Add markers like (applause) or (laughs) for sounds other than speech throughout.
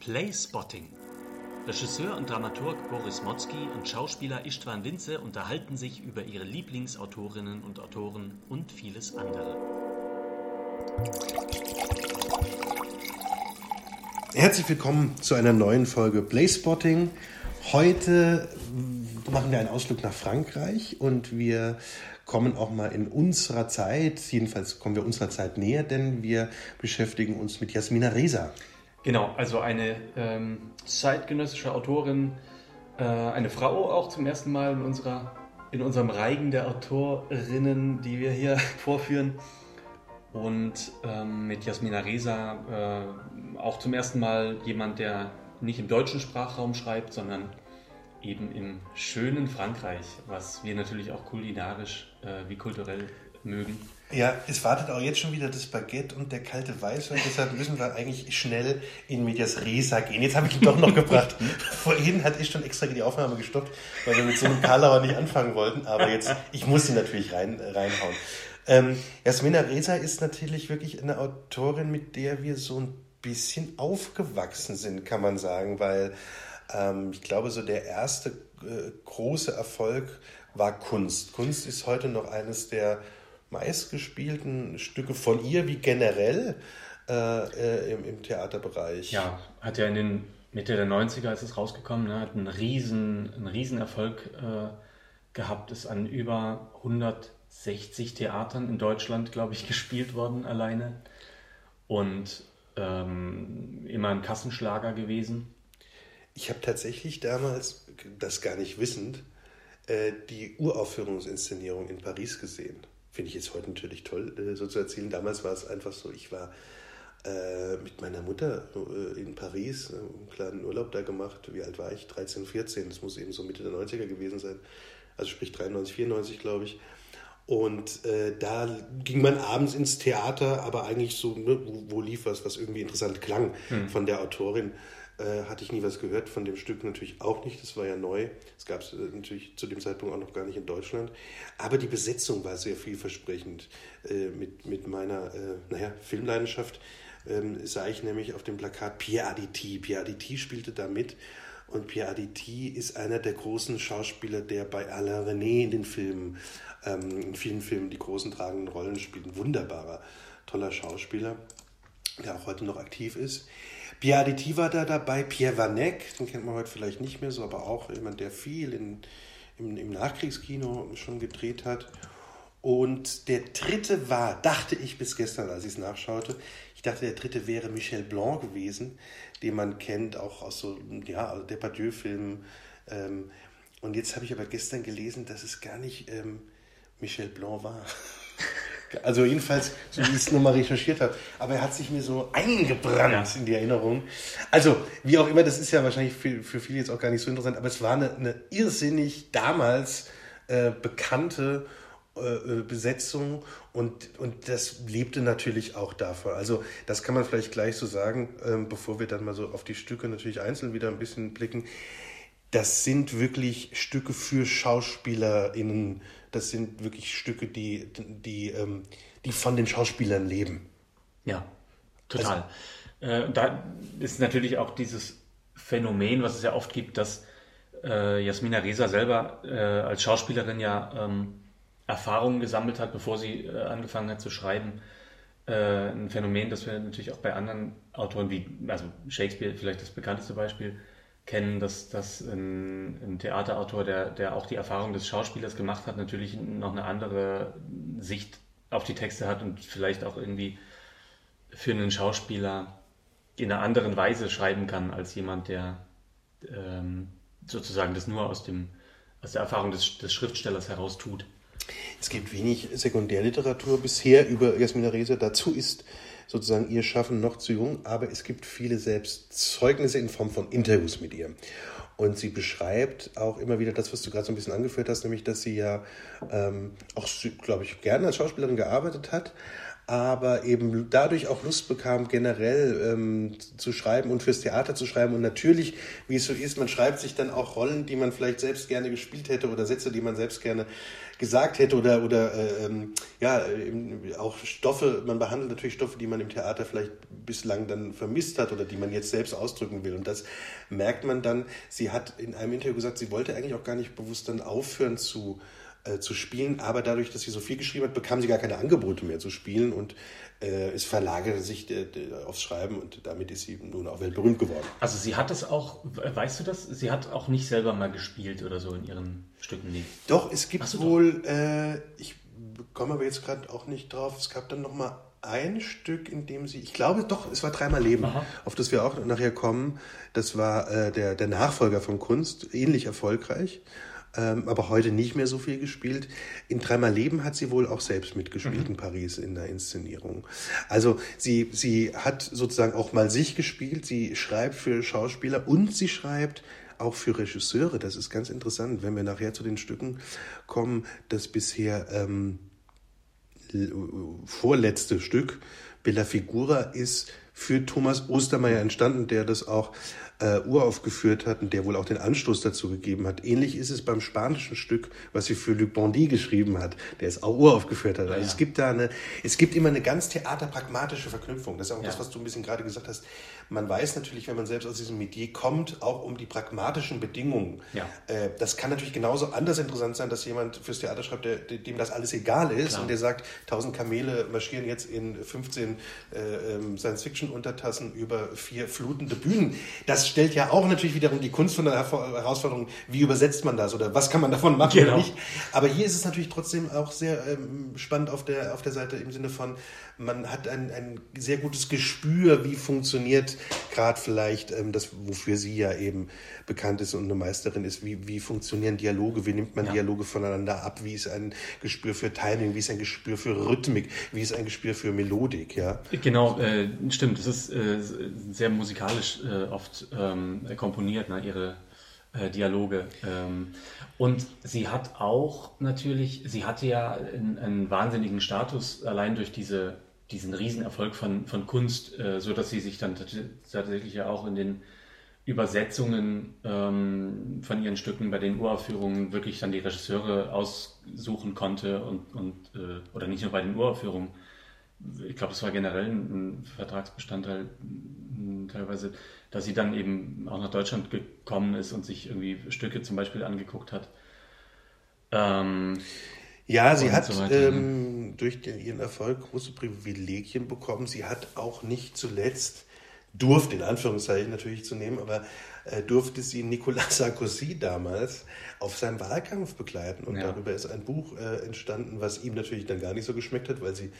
Playspotting. Regisseur und Dramaturg Boris Motzki und Schauspieler Istvan Winze unterhalten sich über ihre Lieblingsautorinnen und Autoren und vieles andere. Herzlich willkommen zu einer neuen Folge Playspotting. Heute machen wir einen Ausflug nach Frankreich und wir kommen auch mal in unserer Zeit, jedenfalls kommen wir unserer Zeit näher, denn wir beschäftigen uns mit Jasmina Reza. Genau, also eine ähm, zeitgenössische Autorin, äh, eine Frau auch zum ersten Mal in, unserer, in unserem Reigen der Autorinnen, die wir hier (laughs) vorführen. Und ähm, mit Jasmina Reza äh, auch zum ersten Mal jemand, der nicht im deutschen Sprachraum schreibt, sondern eben im schönen Frankreich, was wir natürlich auch kulinarisch äh, wie kulturell mögen. Ja, es wartet auch jetzt schon wieder das Baguette und der kalte Weißwein, deshalb müssen wir eigentlich schnell in Medias Resa gehen. Jetzt habe ich ihn doch noch gebracht. (laughs) Vorhin hatte ich schon extra die Aufnahme gestoppt, weil wir mit so einem Karlauer nicht anfangen wollten, aber jetzt, ich muss ihn natürlich rein, reinhauen. Ähm, Jasmina Reza ist natürlich wirklich eine Autorin, mit der wir so ein bisschen aufgewachsen sind, kann man sagen, weil ähm, ich glaube, so der erste äh, große Erfolg war Kunst. Kunst ist heute noch eines der meistgespielten Stücke von ihr, wie generell äh, äh, im, im, Theaterbereich. Ja, hat ja in den Mitte der 90er ist es rausgekommen, ne, hat einen riesen, einen riesen Erfolg äh, gehabt, ist an über 160 Theatern in Deutschland, glaube ich, (laughs) gespielt worden alleine und ähm, immer ein Kassenschlager gewesen. Ich habe tatsächlich damals, das gar nicht wissend, äh, die Uraufführungsinszenierung in Paris gesehen. Finde ich jetzt heute natürlich toll, äh, so zu erzählen. Damals war es einfach so, ich war äh, mit meiner Mutter äh, in Paris, einen kleinen Urlaub da gemacht. Wie alt war ich? 13, 14. Das muss eben so Mitte der 90er gewesen sein. Also sprich 93, 94, glaube ich. Und äh, da ging man abends ins Theater, aber eigentlich so, ne, wo, wo, lief was, was irgendwie interessant klang hm. von der Autorin äh, hatte ich nie was gehört, von dem Stück natürlich auch nicht, das war ja neu. Es gab es äh, natürlich zu dem Zeitpunkt auch noch gar nicht in Deutschland. Aber die Besetzung war sehr vielversprechend. Äh, mit, mit meiner, äh, naja, Filmleidenschaft ähm, sah ich nämlich auf dem Plakat Pierre Aditi. Pierre Aditi spielte da mit. Und Pierre Aditi ist einer der großen Schauspieler, der bei Alain René in den Filmen, ähm, in vielen Filmen die großen tragenden Rollen spielt. Ein wunderbarer, toller Schauspieler, der auch heute noch aktiv ist. Pierre Aditi war da dabei, Pierre Vanek, den kennt man heute vielleicht nicht mehr so, aber auch jemand, der viel in, im, im Nachkriegskino schon gedreht hat. Und der dritte war, dachte ich bis gestern, als ich es nachschaute, ich dachte, der dritte wäre Michel Blanc gewesen, den man kennt, auch aus so ja, Depardieu-Filmen. Ähm, und jetzt habe ich aber gestern gelesen, dass es gar nicht ähm, Michel Blanc war. (laughs) Also jedenfalls, so wie ich es nochmal recherchiert habe. Aber er hat sich mir so eingebrannt ja. in die Erinnerung. Also, wie auch immer, das ist ja wahrscheinlich für, für viele jetzt auch gar nicht so interessant, aber es war eine, eine irrsinnig damals äh, bekannte äh, äh Besetzung und, und das lebte natürlich auch davon. Also das kann man vielleicht gleich so sagen, ähm, bevor wir dann mal so auf die Stücke natürlich einzeln wieder ein bisschen blicken. Das sind wirklich Stücke für SchauspielerInnen, das sind wirklich Stücke, die, die, ähm, die von den Schauspielern leben. Ja, total. Also, äh, da ist natürlich auch dieses Phänomen, was es ja oft gibt, dass äh, Jasmina Reza selber äh, als Schauspielerin ja ähm, Erfahrungen gesammelt hat, bevor sie äh, angefangen hat zu schreiben. Äh, ein Phänomen, das wir natürlich auch bei anderen Autoren wie, also Shakespeare vielleicht das bekannteste Beispiel, kennen, dass, dass ein, ein, Theaterautor, der, der auch die Erfahrung des Schauspielers gemacht hat, natürlich noch eine andere Sicht auf die Texte hat und vielleicht auch irgendwie für einen Schauspieler in einer anderen Weise schreiben kann als jemand, der ähm, sozusagen das nur aus, dem, aus der Erfahrung des, des Schriftstellers heraus tut. Es gibt wenig Sekundärliteratur bisher über Jasmina Reza. Dazu ist sozusagen ihr Schaffen noch zu jung, aber es gibt viele Selbstzeugnisse in Form von Interviews mit ihr. Und sie beschreibt auch immer wieder das, was du gerade so ein bisschen angeführt hast, nämlich, dass sie ja ähm, auch, glaube ich, gerne als Schauspielerin gearbeitet hat, aber eben dadurch auch Lust bekam, generell ähm, zu schreiben und fürs Theater zu schreiben. Und natürlich, wie es so ist, man schreibt sich dann auch Rollen, die man vielleicht selbst gerne gespielt hätte oder Sätze, die man selbst gerne gesagt hätte oder, oder äh, ähm, ja, auch Stoffe, man behandelt natürlich Stoffe, die man im Theater vielleicht bislang dann vermisst hat oder die man jetzt selbst ausdrücken will. Und das merkt man dann, sie hat in einem Interview gesagt, sie wollte eigentlich auch gar nicht bewusst dann aufhören zu äh, zu spielen, aber dadurch, dass sie so viel geschrieben hat, bekam sie gar keine Angebote mehr zu spielen und äh, es verlagerte sich äh, aufs Schreiben und damit ist sie nun auch weltberühmt geworden. Also sie hat das auch, weißt du das? Sie hat auch nicht selber mal gespielt oder so in ihren Stücken nie. Doch, es gibt so, wohl, äh, ich komme aber jetzt gerade auch nicht drauf, es gab dann nochmal ein Stück, in dem sie, ich glaube doch, es war dreimal Leben, Aha. auf das wir auch nachher kommen. Das war äh, der, der Nachfolger von Kunst, ähnlich erfolgreich ähm, aber heute nicht mehr so viel gespielt. In Dreimal Leben hat sie wohl auch selbst mitgespielt mhm. in Paris in der Inszenierung. Also sie, sie hat sozusagen auch mal sich gespielt, sie schreibt für Schauspieler und sie schreibt auch für Regisseure. Das ist ganz interessant, wenn wir nachher zu den Stücken kommen. Das bisher ähm, vorletzte Stück, Bella Figura, ist für Thomas Ostermeier entstanden, der das auch äh, uraufgeführt hat und der wohl auch den Anstoß dazu gegeben hat. Ähnlich ist es beim spanischen Stück, was sie für Luc Bondy geschrieben hat, der es auch uraufgeführt hat. Also ja. es gibt da eine, es gibt immer eine ganz theaterpragmatische Verknüpfung. Das ist auch ja. das, was du ein bisschen gerade gesagt hast. Man weiß natürlich, wenn man selbst aus diesem Metier kommt, auch um die pragmatischen Bedingungen. Ja. Äh, das kann natürlich genauso anders interessant sein, dass jemand fürs Theater schreibt, der, dem das alles egal ist Klar. und der sagt, tausend Kamele marschieren jetzt in 15 äh, ähm, Science-Fiction-Untertassen über vier flutende Bühnen. Das stellt ja auch natürlich wiederum die Kunst von der Herausforderung, wie übersetzt man das oder was kann man davon machen genau. oder nicht. Aber hier ist es natürlich trotzdem auch sehr ähm, spannend auf der, auf der Seite im Sinne von, man hat ein, ein sehr gutes Gespür, wie funktioniert gerade vielleicht ähm, das, wofür sie ja eben bekannt ist und eine Meisterin ist, wie, wie funktionieren Dialoge, wie nimmt man ja. Dialoge voneinander ab, wie ist ein Gespür für Timing, wie ist ein Gespür für Rhythmik, wie ist ein Gespür für Melodik, ja. Genau, äh, stimmt, das ist äh, sehr musikalisch äh, oft ähm, komponiert, ne, ihre äh, Dialoge. Ähm, und sie hat auch natürlich, sie hatte ja einen, einen wahnsinnigen Status allein durch diese diesen Riesenerfolg von, von Kunst, äh, so dass sie sich dann tatsächlich ja auch in den Übersetzungen ähm, von ihren Stücken bei den Uraufführungen wirklich dann die Regisseure aussuchen konnte und, und äh, oder nicht nur bei den Uraufführungen. Ich glaube, es war generell ein, Vertragsbestandteil teilweise, dass sie dann eben auch nach Deutschland gekommen ist und sich irgendwie Stücke zum Beispiel angeguckt hat. Ähm, ja, sie hat so ähm, durch den, ihren Erfolg große Privilegien bekommen. Sie hat auch nicht zuletzt, durfte in Anführungszeichen natürlich zu nehmen, aber äh, durfte sie Nicolas Sarkozy damals auf seinem Wahlkampf begleiten. Und ja. darüber ist ein Buch äh, entstanden, was ihm natürlich dann gar nicht so geschmeckt hat, weil sie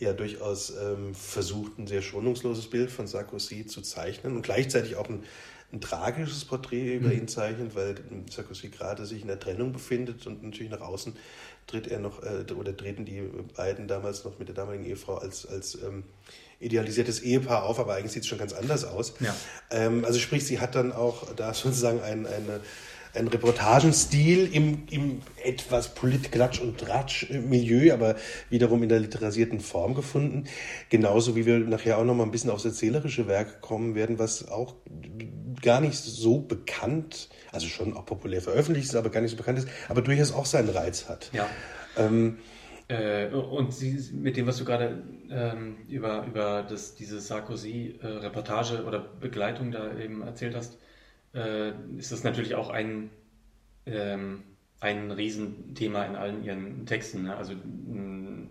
ja durchaus ähm, versucht, ein sehr schonungsloses Bild von Sarkozy zu zeichnen und gleichzeitig auch ein, ein tragisches Porträt über mhm. ihn zeichnet, weil Sarkozy gerade sich in der Trennung befindet und natürlich nach außen tritt er noch, äh, oder treten die beiden damals noch mit der damaligen Ehefrau als, als ähm, idealisiertes Ehepaar auf, aber eigentlich sieht es schon ganz anders aus. Ja. Ähm, also sprich, sie hat dann auch da sozusagen ein, eine, einen Reportagenstil im, im etwas Polit-Klatsch- und Tratsch-Milieu, aber wiederum in der literalisierten Form gefunden. Genauso wie wir nachher auch noch mal ein bisschen aufs erzählerische Werk kommen werden, was auch gar nicht so bekannt, also schon auch populär veröffentlicht ist, aber gar nicht so bekannt ist, aber durchaus auch seinen Reiz hat. Ja. Ähm, äh, und sie, mit dem, was du gerade ähm, über, über das, diese Sarkozy-Reportage oder Begleitung da eben erzählt hast, äh, ist das natürlich auch ein, ähm, ein Riesenthema in allen ihren Texten. Ne? Also äh,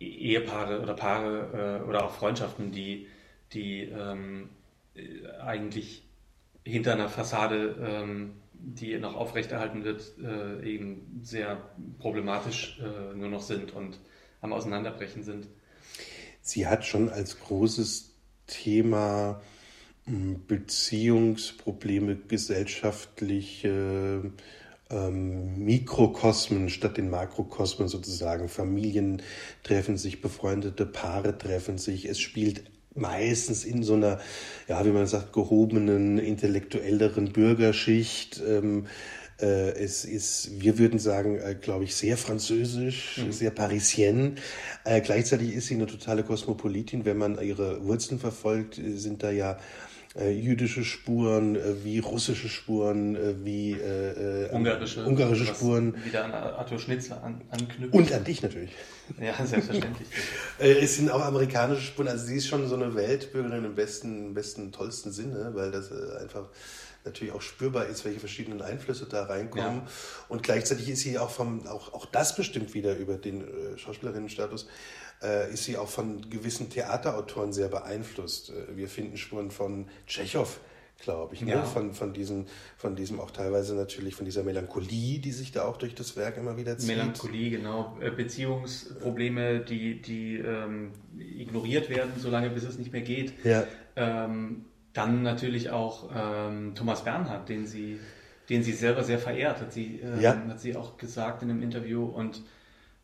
Ehepaare oder Paare äh, oder auch Freundschaften, die, die ähm, eigentlich hinter einer Fassade, ähm, die noch aufrechterhalten wird, äh, eben sehr problematisch äh, nur noch sind und am Auseinanderbrechen sind. Sie hat schon als großes Thema Beziehungsprobleme, gesellschaftliche ähm, Mikrokosmen statt den Makrokosmen sozusagen. Familien treffen sich, befreundete Paare treffen sich. Es spielt meistens in so einer, ja, wie man sagt, gehobenen, intellektuelleren Bürgerschicht. Ähm, Äh, es ist, wir würden sagen, äh, glaube ich, sehr französisch, mhm. sehr parisienne. Äh, gleichzeitig ist sie eine totale Kosmopolitin. Wenn man ihre Wurzeln verfolgt, äh, sind da ja äh, jüdische Spuren, äh, wie russische Spuren, äh, wie äh, äh ungarische, ungarische Spuren. Wieder an Arthur Schnitzler an, anknüpfen. Und an dich natürlich. Ja, selbstverständlich. (laughs) Äh, es sind auch amerikanische Spuren, also sie ist schon so eine Weltbürgerin im besten, besten, tollsten Sinne, weil das einfach natürlich auch spürbar ist, welche verschiedenen Einflüsse da reinkommen. Ja. Und gleichzeitig ist sie auch vom, auch, auch das bestimmt wieder über den äh, Schauspielerinnenstatus, äh, ist sie auch von gewissen Theaterautoren sehr beeinflusst. Äh, wir finden Spuren von Tschechow, glaube ich, ne? ja. ne? von, von, diesem, von diesem auch teilweise natürlich von dieser Melancholie, die sich da auch durch das Werk immer wieder zieht. Melancholie, genau. Äh, Beziehungsprobleme, die, die ähm, ignoriert werden, solange bis es nicht mehr geht. Ja. Ähm, dann natürlich auch ähm, Thomas Bernhard, den sie, den sie selber sehr verehrt, hat sie, äh, ja. hat sie auch gesagt in einem Interview. Und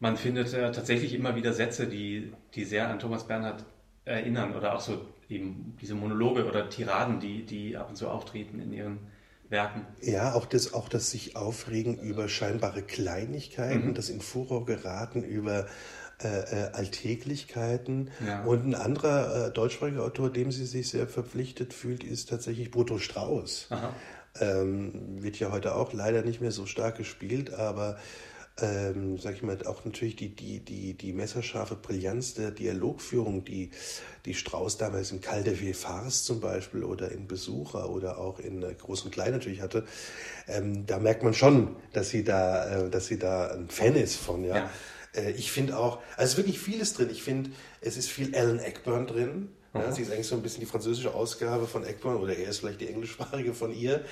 man findet ja tatsächlich immer wieder Sätze, die, die sehr an Thomas Bernhard erinnern oder auch so eben diese Monologe oder Tiraden, die, die ab und zu auftreten in ihren Werken. Ja, auch das, auch das sich aufregen über scheinbare Kleinigkeiten, mhm. das in Furor geraten über äh, äh, Alltäglichkeiten. Ja. Und ein anderer äh, deutschsprachiger Autor, dem sie sich sehr verpflichtet fühlt, ist tatsächlich Brutto Strauß. Ähm, wird ja heute auch leider nicht mehr so stark gespielt, aber ähm, sag ich mal, auch natürlich die, die, die, die messerscharfe Brillanz der Dialogführung, die, die Strauß damals in Calde de zum Beispiel oder in Besucher oder auch in äh, Groß und Klein natürlich hatte, ähm, da merkt man schon, dass sie da, äh, dass sie da ein Fan ist von, ja. ja. Äh, ich finde auch, also es ist wirklich vieles drin. Ich finde, es ist viel Alan Eckburn drin. Ja, sie ist eigentlich so ein bisschen die französische Ausgabe von Eckburn oder er ist vielleicht die englischsprachige von ihr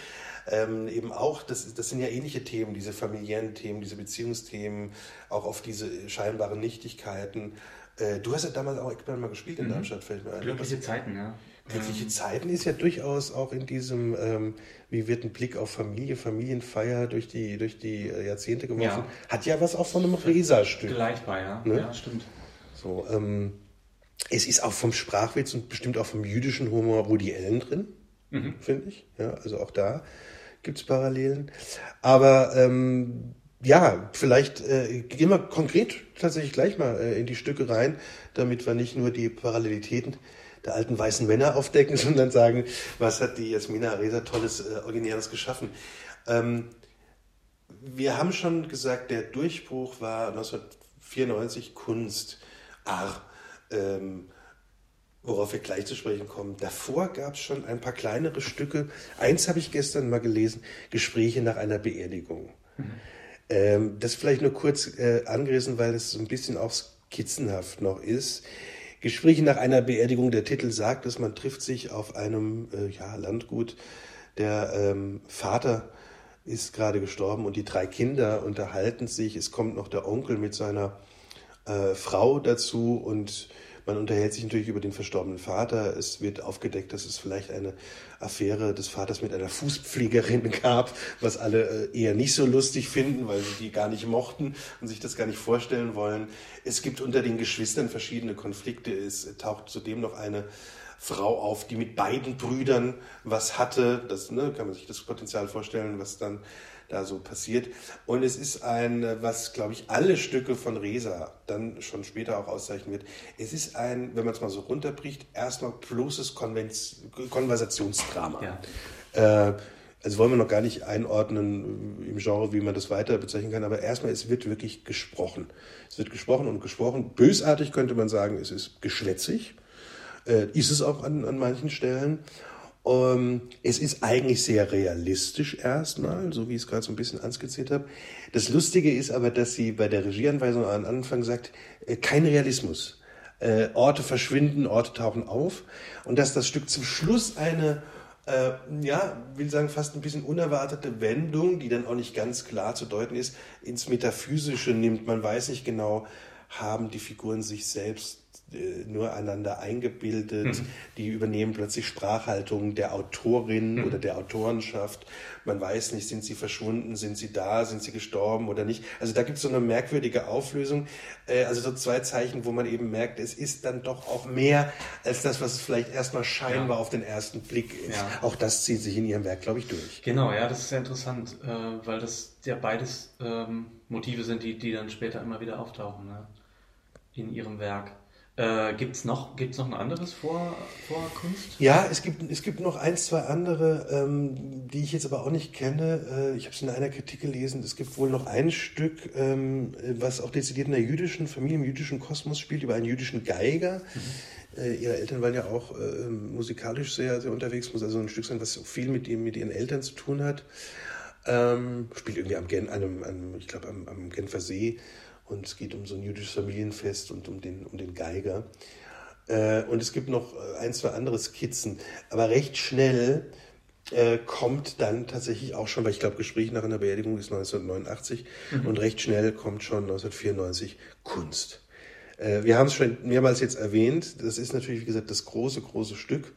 ähm, eben auch, das, das sind ja ähnliche Themen, diese familiären Themen, diese Beziehungsthemen, auch auf diese scheinbaren Nichtigkeiten. Äh, du hast ja damals auch Eckbern mal gespielt in mhm. Darmstadt, fällt mir ein. Glückliche Zeiten, ja. Glückliche Zeiten ist ja durchaus auch in diesem, ähm, wie wird ein Blick auf Familie, Familienfeier durch die, durch die äh, Jahrzehnte geworfen, ja. hat ja was auch von einem Resa-Stück. Gleichbar, ja. Ne? Ja, stimmt. So, ähm, es ist auch vom Sprachwitz und bestimmt auch vom jüdischen Humor Woody Allen drin, mhm. finde ich. Ja, also auch da gibt es Parallelen. Aber ähm, ja, vielleicht äh, gehen wir konkret tatsächlich gleich mal äh, in die Stücke rein, damit wir nicht nur die Parallelitäten der alten weißen Männer aufdecken, (laughs) sondern sagen, was hat die Jasmina Aresa tolles, äh, originäres geschaffen. Ähm, wir haben schon gesagt, der Durchbruch war 1994 Kunst. Ach, ähm, worauf wir gleich zu sprechen kommen. Davor gab es schon ein paar kleinere Stücke. Eins habe ich gestern mal gelesen, Gespräche nach einer Beerdigung. Mhm. Ähm, das vielleicht nur kurz äh, angerissen, weil es so ein bisschen auch skizzenhaft noch ist. Gespräche nach einer Beerdigung, der Titel sagt dass man trifft sich auf einem äh, ja, Landgut. Der ähm, Vater ist gerade gestorben und die drei Kinder unterhalten sich. Es kommt noch der Onkel mit seiner äh, Frau dazu und man unterhält sich natürlich über den verstorbenen Vater. Es wird aufgedeckt, dass es vielleicht eine Affäre des Vaters mit einer Fußpflegerin (laughs) gab, was alle äh, eher nicht so lustig finden, weil sie die gar nicht mochten und sich das gar nicht vorstellen wollen. Es gibt unter den Geschwistern verschiedene Konflikte. Es taucht zudem noch eine Frau auf, die mit beiden Brüdern was hatte. Das ne, kann man sich das Potenzial vorstellen, was dann da so passiert. Und es ist ein, was glaube ich alle Stücke von Resa dann schon später auch auszeichnen wird. Es ist ein, wenn man es mal so runterbricht, erstmal bloßes Konversationsdrama. Ja. Äh, also wollen wir noch gar nicht einordnen im Genre, wie man das weiter bezeichnen kann, aber erstmal, es wird wirklich gesprochen. Es wird gesprochen und gesprochen. Bösartig könnte man sagen, es ist geschwätzig. Äh, ist es auch an, an manchen Stellen. Ähm, es ist eigentlich sehr realistisch erstmal, so wie ich es gerade so ein bisschen anskizziert habe. Das Lustige ist aber, dass sie bei der Regieanweisung am Anfang sagt, äh, kein Realismus. Äh, Orte verschwinden, Orte tauchen auf und dass das Stück zum Schluss eine, äh, ja, will sagen, fast ein bisschen unerwartete Wendung, die dann auch nicht ganz klar zu deuten ist, ins Metaphysische nimmt. Man weiß nicht genau, haben die Figuren sich selbst nur einander eingebildet. Mhm. Die übernehmen plötzlich Sprachhaltung der Autorin mhm. oder der Autorenschaft. Man weiß nicht, sind sie verschwunden, sind sie da, sind sie gestorben oder nicht. Also da gibt es so eine merkwürdige Auflösung. Äh, also so zwei Zeichen, wo man eben merkt, es ist dann doch auch mehr als das, was es vielleicht erstmal scheinbar ja. auf den ersten Blick ist. Ja. Auch das zieht sich in ihrem Werk, glaube ich, durch. Genau, ja, das ist sehr interessant, äh, weil das ja beides ähm, Motive sind, die, die dann später immer wieder auftauchen ne? in ihrem Werk. Äh, Gibt es noch, gibt's noch ein anderes vor, vor Kunst? Ja, es gibt, es gibt noch ein, zwei andere, ähm, die ich jetzt aber auch nicht kenne. Äh, ich habe es in einer Kritik gelesen. Es gibt wohl noch ein Stück, ähm, was auch dezidiert in der jüdischen Familie, im jüdischen Kosmos spielt, über einen jüdischen Geiger. Mhm. Äh, ihre Eltern waren ja auch äh, musikalisch sehr, sehr unterwegs. Muss also ein Stück sein, was viel mit, ihm, mit ihren Eltern zu tun hat. Ähm, spielt irgendwie am, Gen, einem, einem, ich glaube, am, am Genfer See und es geht um so ein jüdisches Familienfest und um den, um den Geiger. Äh, und es gibt noch äh, ein, zwei andere Skizzen. Aber recht schnell äh, kommt dann tatsächlich auch schon, weil ich glaube, Gespräch nach einer Beerdigung ist 1989 mhm. und recht schnell kommt schon 1994 Kunst. Äh, wir haben es schon mehrmals jetzt erwähnt. Das ist natürlich, wie gesagt, das große, große Stück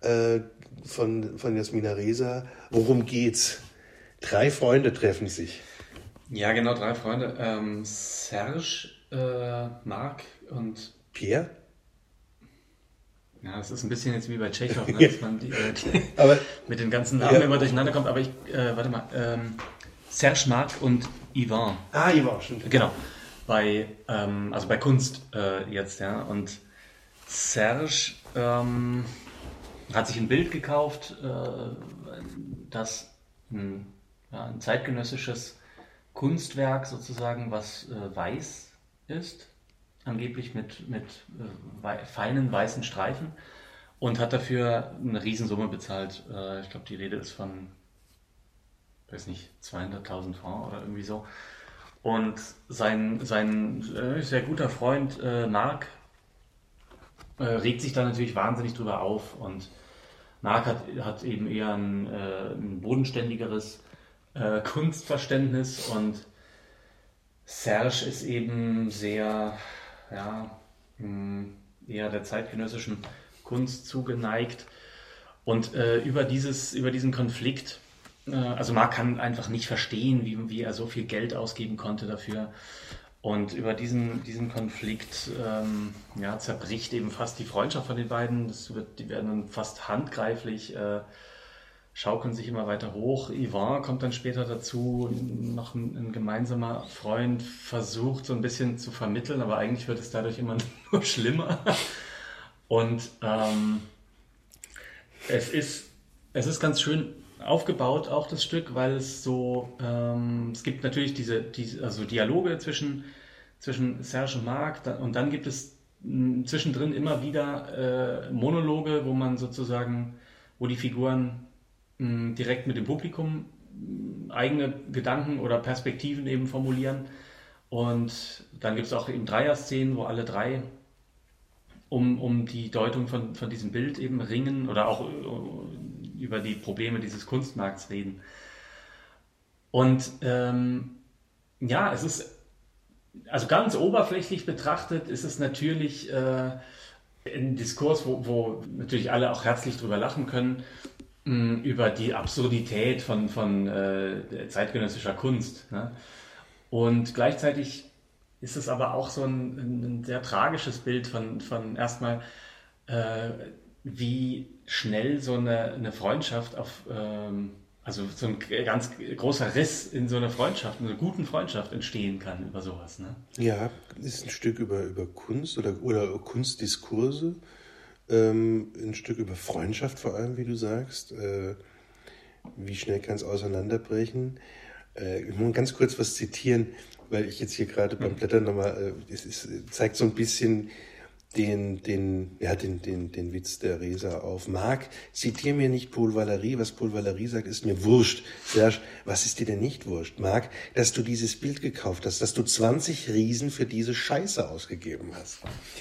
äh, von, von Jasmina Reza. Worum geht's? Drei Freunde treffen sich. Ja, genau, drei Freunde. Ähm, Serge, äh, Marc und Pierre. Ja, es ist ein bisschen jetzt wie bei Tschechow, (laughs) ne, dass man die, äh, (laughs) aber, (laughs) mit den ganzen Namen ja. immer durcheinander kommt. Aber ich, äh, warte mal, ähm, Serge, Marc und Yvan. Ah, Yvan, stimmt. Genau. Bei, ähm, also bei Kunst äh, jetzt, ja. Und Serge ähm, hat sich ein Bild gekauft, äh, das ein, ja, ein zeitgenössisches Kunstwerk sozusagen, was äh, weiß ist, angeblich mit, mit äh, feinen weißen Streifen und hat dafür eine Riesensumme bezahlt. Äh, ich glaube, die Rede ist von, weiß nicht, 200.000 Francs oder irgendwie so. Und sein, sein äh, sehr guter Freund äh, Marc äh, regt sich da natürlich wahnsinnig drüber auf und Marc hat, hat eben eher ein, ein bodenständigeres äh, Kunstverständnis und Serge ist eben sehr, ja, hm, eher der zeitgenössischen Kunst zugeneigt. Und äh, über, dieses, über diesen Konflikt, äh, also Marc kann einfach nicht verstehen, wie, wie er so viel Geld ausgeben konnte dafür. Und über diesen, diesen Konflikt ähm, ja, zerbricht eben fast die Freundschaft von den beiden. Das wird, die werden dann fast handgreiflich. Äh, schaukeln sich immer weiter hoch. Yvonne kommt dann später dazu, noch ein, ein, gemeinsamer Freund versucht so ein bisschen zu vermitteln, aber eigentlich wird es dadurch immer (laughs) nur schlimmer. Und ähm, es, ist, es ist ganz schön aufgebaut, auch das Stück, weil es so, ähm, es gibt natürlich diese, diese also Dialoge zwischen, zwischen Serge und Marc und dann gibt es zwischendrin immer wieder äh, Monologe, wo man sozusagen, wo die Figuren direkt mit dem Publikum eigene Gedanken oder Perspektiven eben formulieren. Und dann gibt es auch eben Dreier-Szenen, wo alle drei um, um die Deutung von, von diesem Bild eben ringen oder auch äh, über die Probleme dieses Kunstmarkts reden. Und ähm, ja, es ist, also ganz oberflächlich betrachtet, ist es natürlich äh, ein Diskurs, wo, wo natürlich alle auch herzlich drüber lachen können über die Absurdität von, von äh, zeitgenössischer Kunst. Ne? Und gleichzeitig ist es aber auch so ein, ein sehr tragisches Bild von, von erstmal, äh, wie schnell so eine, eine Freundschaft auf, ähm, also so ein ganz großer Riss in so einer Freundschaft, in einer guten Freundschaft entstehen kann über sowas. Ne? Ja, ist ein Stück über, über Kunst oder, oder Kunstdiskurse ähm, ein Stück über Freundschaft vor allem, wie du sagst. Äh, wie schnell kann es auseinanderbrechen? Äh, ich muss ganz kurz was zitieren, weil ich jetzt hier gerade beim Blättern nochmal, äh, es ist, zeigt so ein bisschen den, den, ja, den, den, den Witz der Reser auf. Marc, zitiere mir nicht Paul Valery. Was Paul Valery sagt, ist mir wurscht. Serge, was ist dir denn nicht wurscht? Marc, dass du dieses Bild gekauft hast, dass du 20 Riesen für diese Scheiße ausgegeben hast.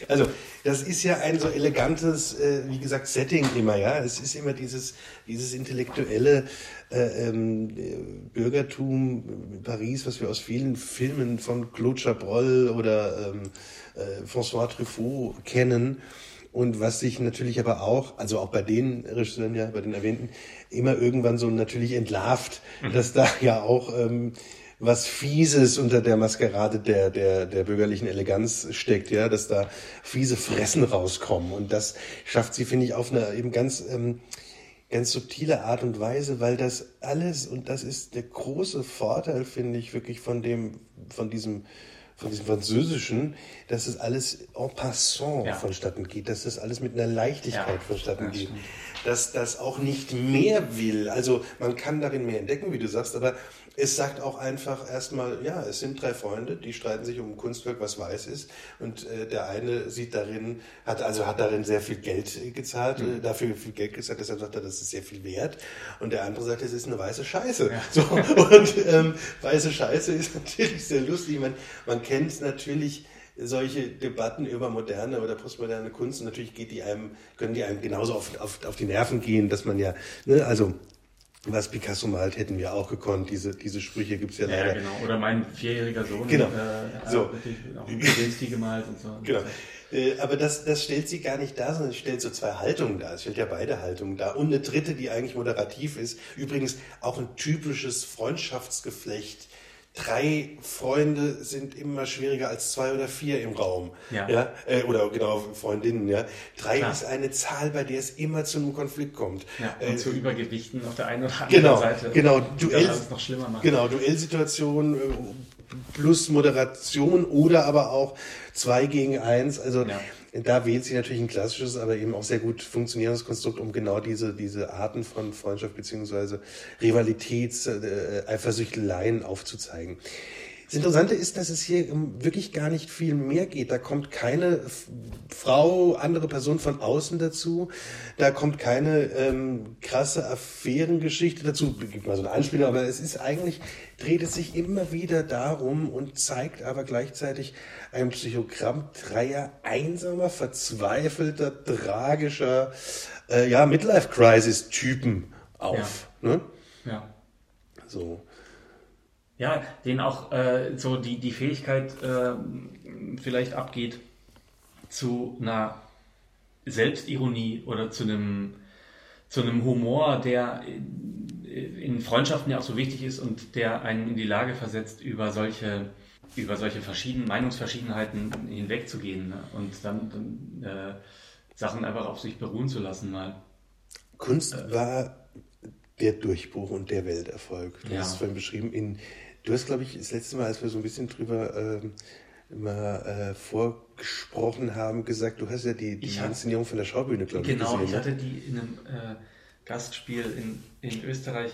Also, das ist ja ein so elegantes, äh, wie gesagt, Setting immer, ja. Es ist immer dieses, dieses intellektuelle, äh, ähm, Bürgertum Paris, was wir aus vielen Filmen von Claude Chabrol oder ähm, äh, François Truffaut kennen und was sich natürlich aber auch, also auch bei den Regisseuren, ja, bei den erwähnten, immer irgendwann so natürlich entlarvt, mhm. dass da ja auch ähm, was Fieses unter der Maskerade der, der, der bürgerlichen Eleganz steckt, ja, dass da fiese Fressen rauskommen. Und das schafft sie, finde ich, auf eine eben ganz, ähm, ganz subtile Art und Weise, weil das alles, und das ist der große Vorteil, finde ich, wirklich von dem, von diesem, von diesem Französischen, dass es alles en passant ja. vonstatten geht, dass das alles mit einer Leichtigkeit ja, vonstatten geht, dass das auch nicht mehr will. Also man kann darin mehr entdecken, wie du sagst, aber es sagt auch einfach erstmal, ja, es sind drei Freunde, die streiten sich um ein Kunstwerk, was weiß ist. Und äh, der eine sieht darin, hat also hat darin sehr viel Geld gezahlt, mhm. äh, dafür viel Geld gezahlt, deshalb sagt er, das ist sehr viel wert. Und der andere sagt, es ist eine weiße Scheiße. Ja. (laughs) So, und ähm, weiße Scheiße ist (laughs) natürlich sehr lustig. Man, man kennt natürlich solche Debatten über moderne oder postmoderne Kunst und natürlich geht die einem, können die einem genauso auf, auf, auf die Nerven gehen, dass man ja, ne, also was Picasso malt, hätten wir auch gekonnt. Diese, diese Sprüche gibt es ja, ja leider. genau. Oder mein vierjähriger Sohn genau. äh, so. auch gemalt und so. Genau. Äh, aber das, das stellt sie gar nicht dar, sondern stellt so zwei Haltungen dar. Es stellt ja beide Haltungen dar. Und eine dritte, die eigentlich moderativ ist. Übrigens auch ein typisches Freundschaftsgeflecht drei Freunde sind immer schwieriger als zwei oder vier im Raum. Ja. ja? Äh, oder genau, Freundinnen, ja. Drei Klar. ist eine Zahl, bei der es immer zu einem Konflikt kommt. Ja, und äh, zu Übergewichten auf der einen oder anderen genau, Seite. Genau, Duell, das noch schlimmer macht. Genau, Duellsituation äh, plus Moderation oder aber auch zwei gegen eins. Also ja da wählt sie natürlich ein klassisches, aber eben auch sehr gut funktionierendes Konstrukt, um genau diese, diese Arten von Freundschaft beziehungsweise Rivalitäts, äh, Eifersüchteleien aufzuzeigen. Das Interessante ist, dass es hier wirklich gar nicht viel mehr geht. Da kommt keine Frau, andere Person von außen dazu. Da kommt keine ähm, krasse Affärengeschichte dazu. Gibt mal so eine Anspielung, aber es ist eigentlich, dreht es sich immer wieder darum und zeigt aber gleichzeitig ein Psychogramm dreier einsamer, verzweifelter, tragischer, äh, ja, Midlife-Crisis-Typen auf. Ja. Ne? ja. So. Ja, denen auch äh, so die, die Fähigkeit äh, vielleicht abgeht zu einer Selbstironie oder zu einem, zu einem Humor, der in Freundschaften ja auch so wichtig ist und der einen in die Lage versetzt, über solche, über solche verschiedenen Meinungsverschiedenheiten hinwegzugehen ne? und dann, dann äh, Sachen einfach auf sich beruhen zu lassen mal. Kunst war der Durchbruch und der Welterfolg. Du ja. hast es vorhin beschrieben, in Du hast, glaube ich, das letzte Mal, als wir so ein bisschen drüber ähm, mal äh, vorgesprochen haben, gesagt, du hast ja die, die Inszenierung von der Schaubühne, glaube ich, Genau, ich ne? hatte die in einem äh, Gastspiel in, in Österreich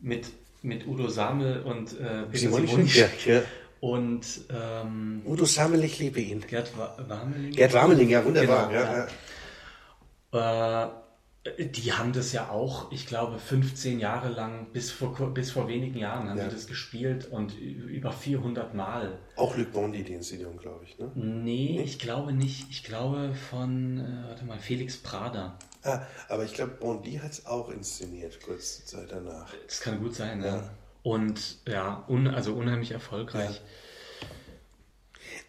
mit, mit Udo Samel und äh, Peter Simonich. Ja, ja. Und ähm, Udo Samel, ich liebe ihn. Gerd Warmeling. Gerd Warmeling, ja, wunderbar. Genau, ja, ja. Äh, die haben das ja auch, ich glaube, 15 Jahre lang, bis vor, bis vor wenigen Jahren haben ja. die das gespielt und über 400 Mal. Auch Luc Bondi, die Inszenierung, glaube ich, ne? Nee, ich glaube nicht. Ich glaube von, äh, warte mal, Felix Prader. Ah, aber ich glaube, Bondi hat es auch inszeniert, kurze Zeit danach. Das kann gut sein, ja. ja. Und ja, un, also unheimlich erfolgreich. Ja.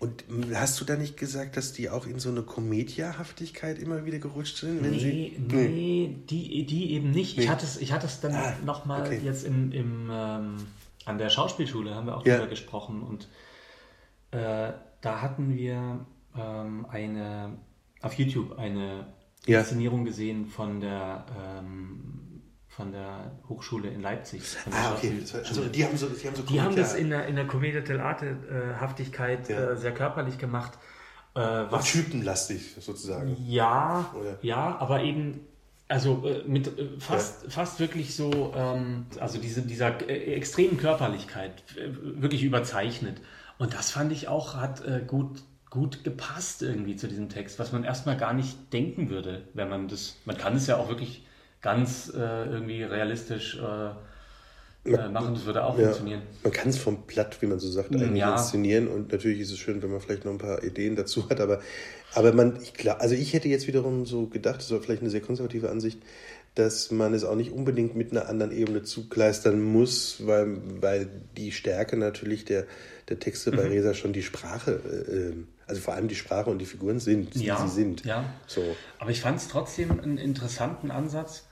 Und hast du da nicht gesagt, dass die auch in so eine Komediahaftigkeit immer wieder gerutscht sind? Wenn nee, sie, nee, nee, Die, die eben nicht. Nee. Ich, hatte es, ich hatte es dann ah, nochmal okay. jetzt im, im, ähm, an der Schauspielschule, haben wir auch ja. darüber gesprochen. Und äh, da hatten wir ähm, eine, auf YouTube eine ja. Inszenierung gesehen von der ähm, von der Hochschule in Leipzig. Ah, okay. Also die haben so, die haben so Die haben das in der, in der Commedia dell'arte äh, Haftigkeit ja. äh, sehr körperlich gemacht. Äh, was, typenlastig sozusagen. Ja, Oder? ja, aber eben also äh, mit äh, fast, ja. fast wirklich so, ähm, also diese, dieser äh, extremen Körperlichkeit, wirklich überzeichnet. Und das fand ich auch, hat gut, gut gepasst irgendwie zu diesem Text, was man erstmal gar nicht denken würde, wenn man das, man kann es ja auch wirklich ganz äh, irgendwie realistisch äh, äh, machen. Das würde auch ja, funktionieren. Man kann es vom Platt, wie man so sagt, eigentlich ja. inszenieren und natürlich ist es schön, wenn man vielleicht noch ein paar Ideen dazu hat, aber, aber man, ich, klar, also ich hätte jetzt wiederum so gedacht, das war vielleicht eine sehr konservative Ansicht, dass man es auch nicht unbedingt mit einer anderen Ebene zugleistern muss, weil, weil die Stärke natürlich der, der Texte mhm. bei Resa schon die Sprache äh, ähm, Also vor allem die Sprache und die Figuren sind, wie ja, sie sind. Ja. So. Aber ich fand es trotzdem einen interessanten Ansatz.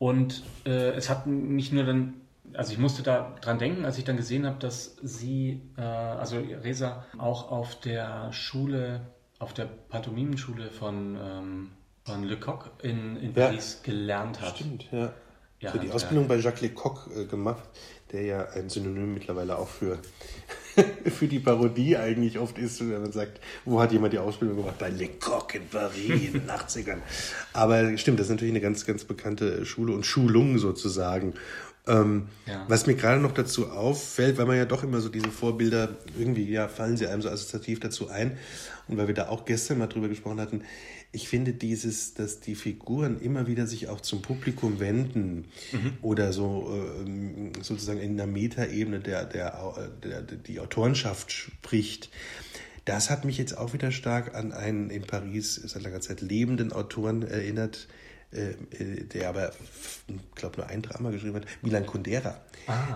Und äh, es hat mich nur dann, also ich musste da dran denken, als ich dann gesehen habe, dass sie, äh, also Resa, auch auf der Schule, auf der Pantomimenschule von, ähm, von Lecoq in, in Ja. Paris gelernt hat. Stimmt, ja. Ja, so die ja. Ausbildung bei Jacques Lecoq äh, gemacht, der ja ein Synonym mittlerweile auch für, (laughs) für die Parodie eigentlich oft ist, wenn man sagt, wo hat jemand die Ausbildung gemacht? Bei Lecoq in Paris in den 80ern. Aber stimmt, das ist natürlich eine ganz, ganz bekannte Schule und Schulung sozusagen. Ähm, Ja. Was mir gerade noch dazu auffällt, weil man ja doch immer so diese Vorbilder, irgendwie ja, fallen sie einem so assoziativ dazu ein. Und weil wir da auch gestern mal drüber gesprochen hatten, ich finde dieses, dass die Figuren immer wieder sich auch zum Publikum wenden oder so ähm, sozusagen in einer Metaebene der, der, der, der, die Autorenschaft spricht. Das hat mich jetzt auch wieder stark an einen in Paris seit langer Zeit lebenden Autoren erinnert, äh, der aber, ich glaube, nur ein Drama geschrieben hat, Milan Kundera,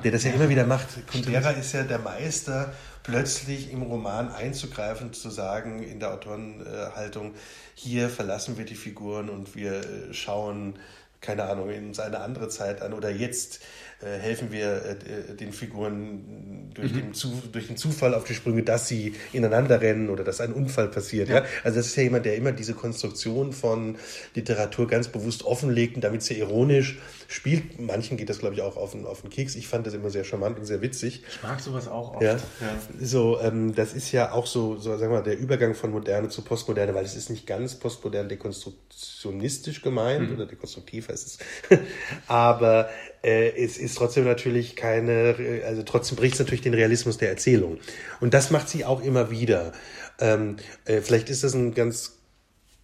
der das ja, immer wieder macht. Kundera ist ja der Meister, plötzlich im Roman einzugreifen, zu sagen, in der Autorenhaltung, hier verlassen wir die Figuren und wir äh, schauen, keine Ahnung, in eine andere Zeit an oder jetzt helfen wir äh, den Figuren durch, den Zu, durch den Zufall auf die Sprünge, dass sie ineinander rennen oder dass ein Unfall passiert. Ja. Also das ist ja jemand, der immer diese Konstruktion von Literatur ganz bewusst offenlegt und damit sehr ironisch spielt. Manchen geht das, glaube ich, auch auf den, auf den Keks. Ich fand das immer sehr charmant und sehr witzig. Ich mag sowas auch oft. Ja. So, ähm, das ist ja auch so, so, sagen wir mal, der Übergang von Moderne zu Postmoderne, weil es ist nicht ganz postmodern dekonstruktionistisch gemeint oder dekonstruktiv heißt es. (laughs) Aber äh, es ist trotzdem natürlich keine, also trotzdem bricht es natürlich den Realismus der Erzählung. Und das macht sie auch immer wieder. Ähm, äh, vielleicht ist das ein ganz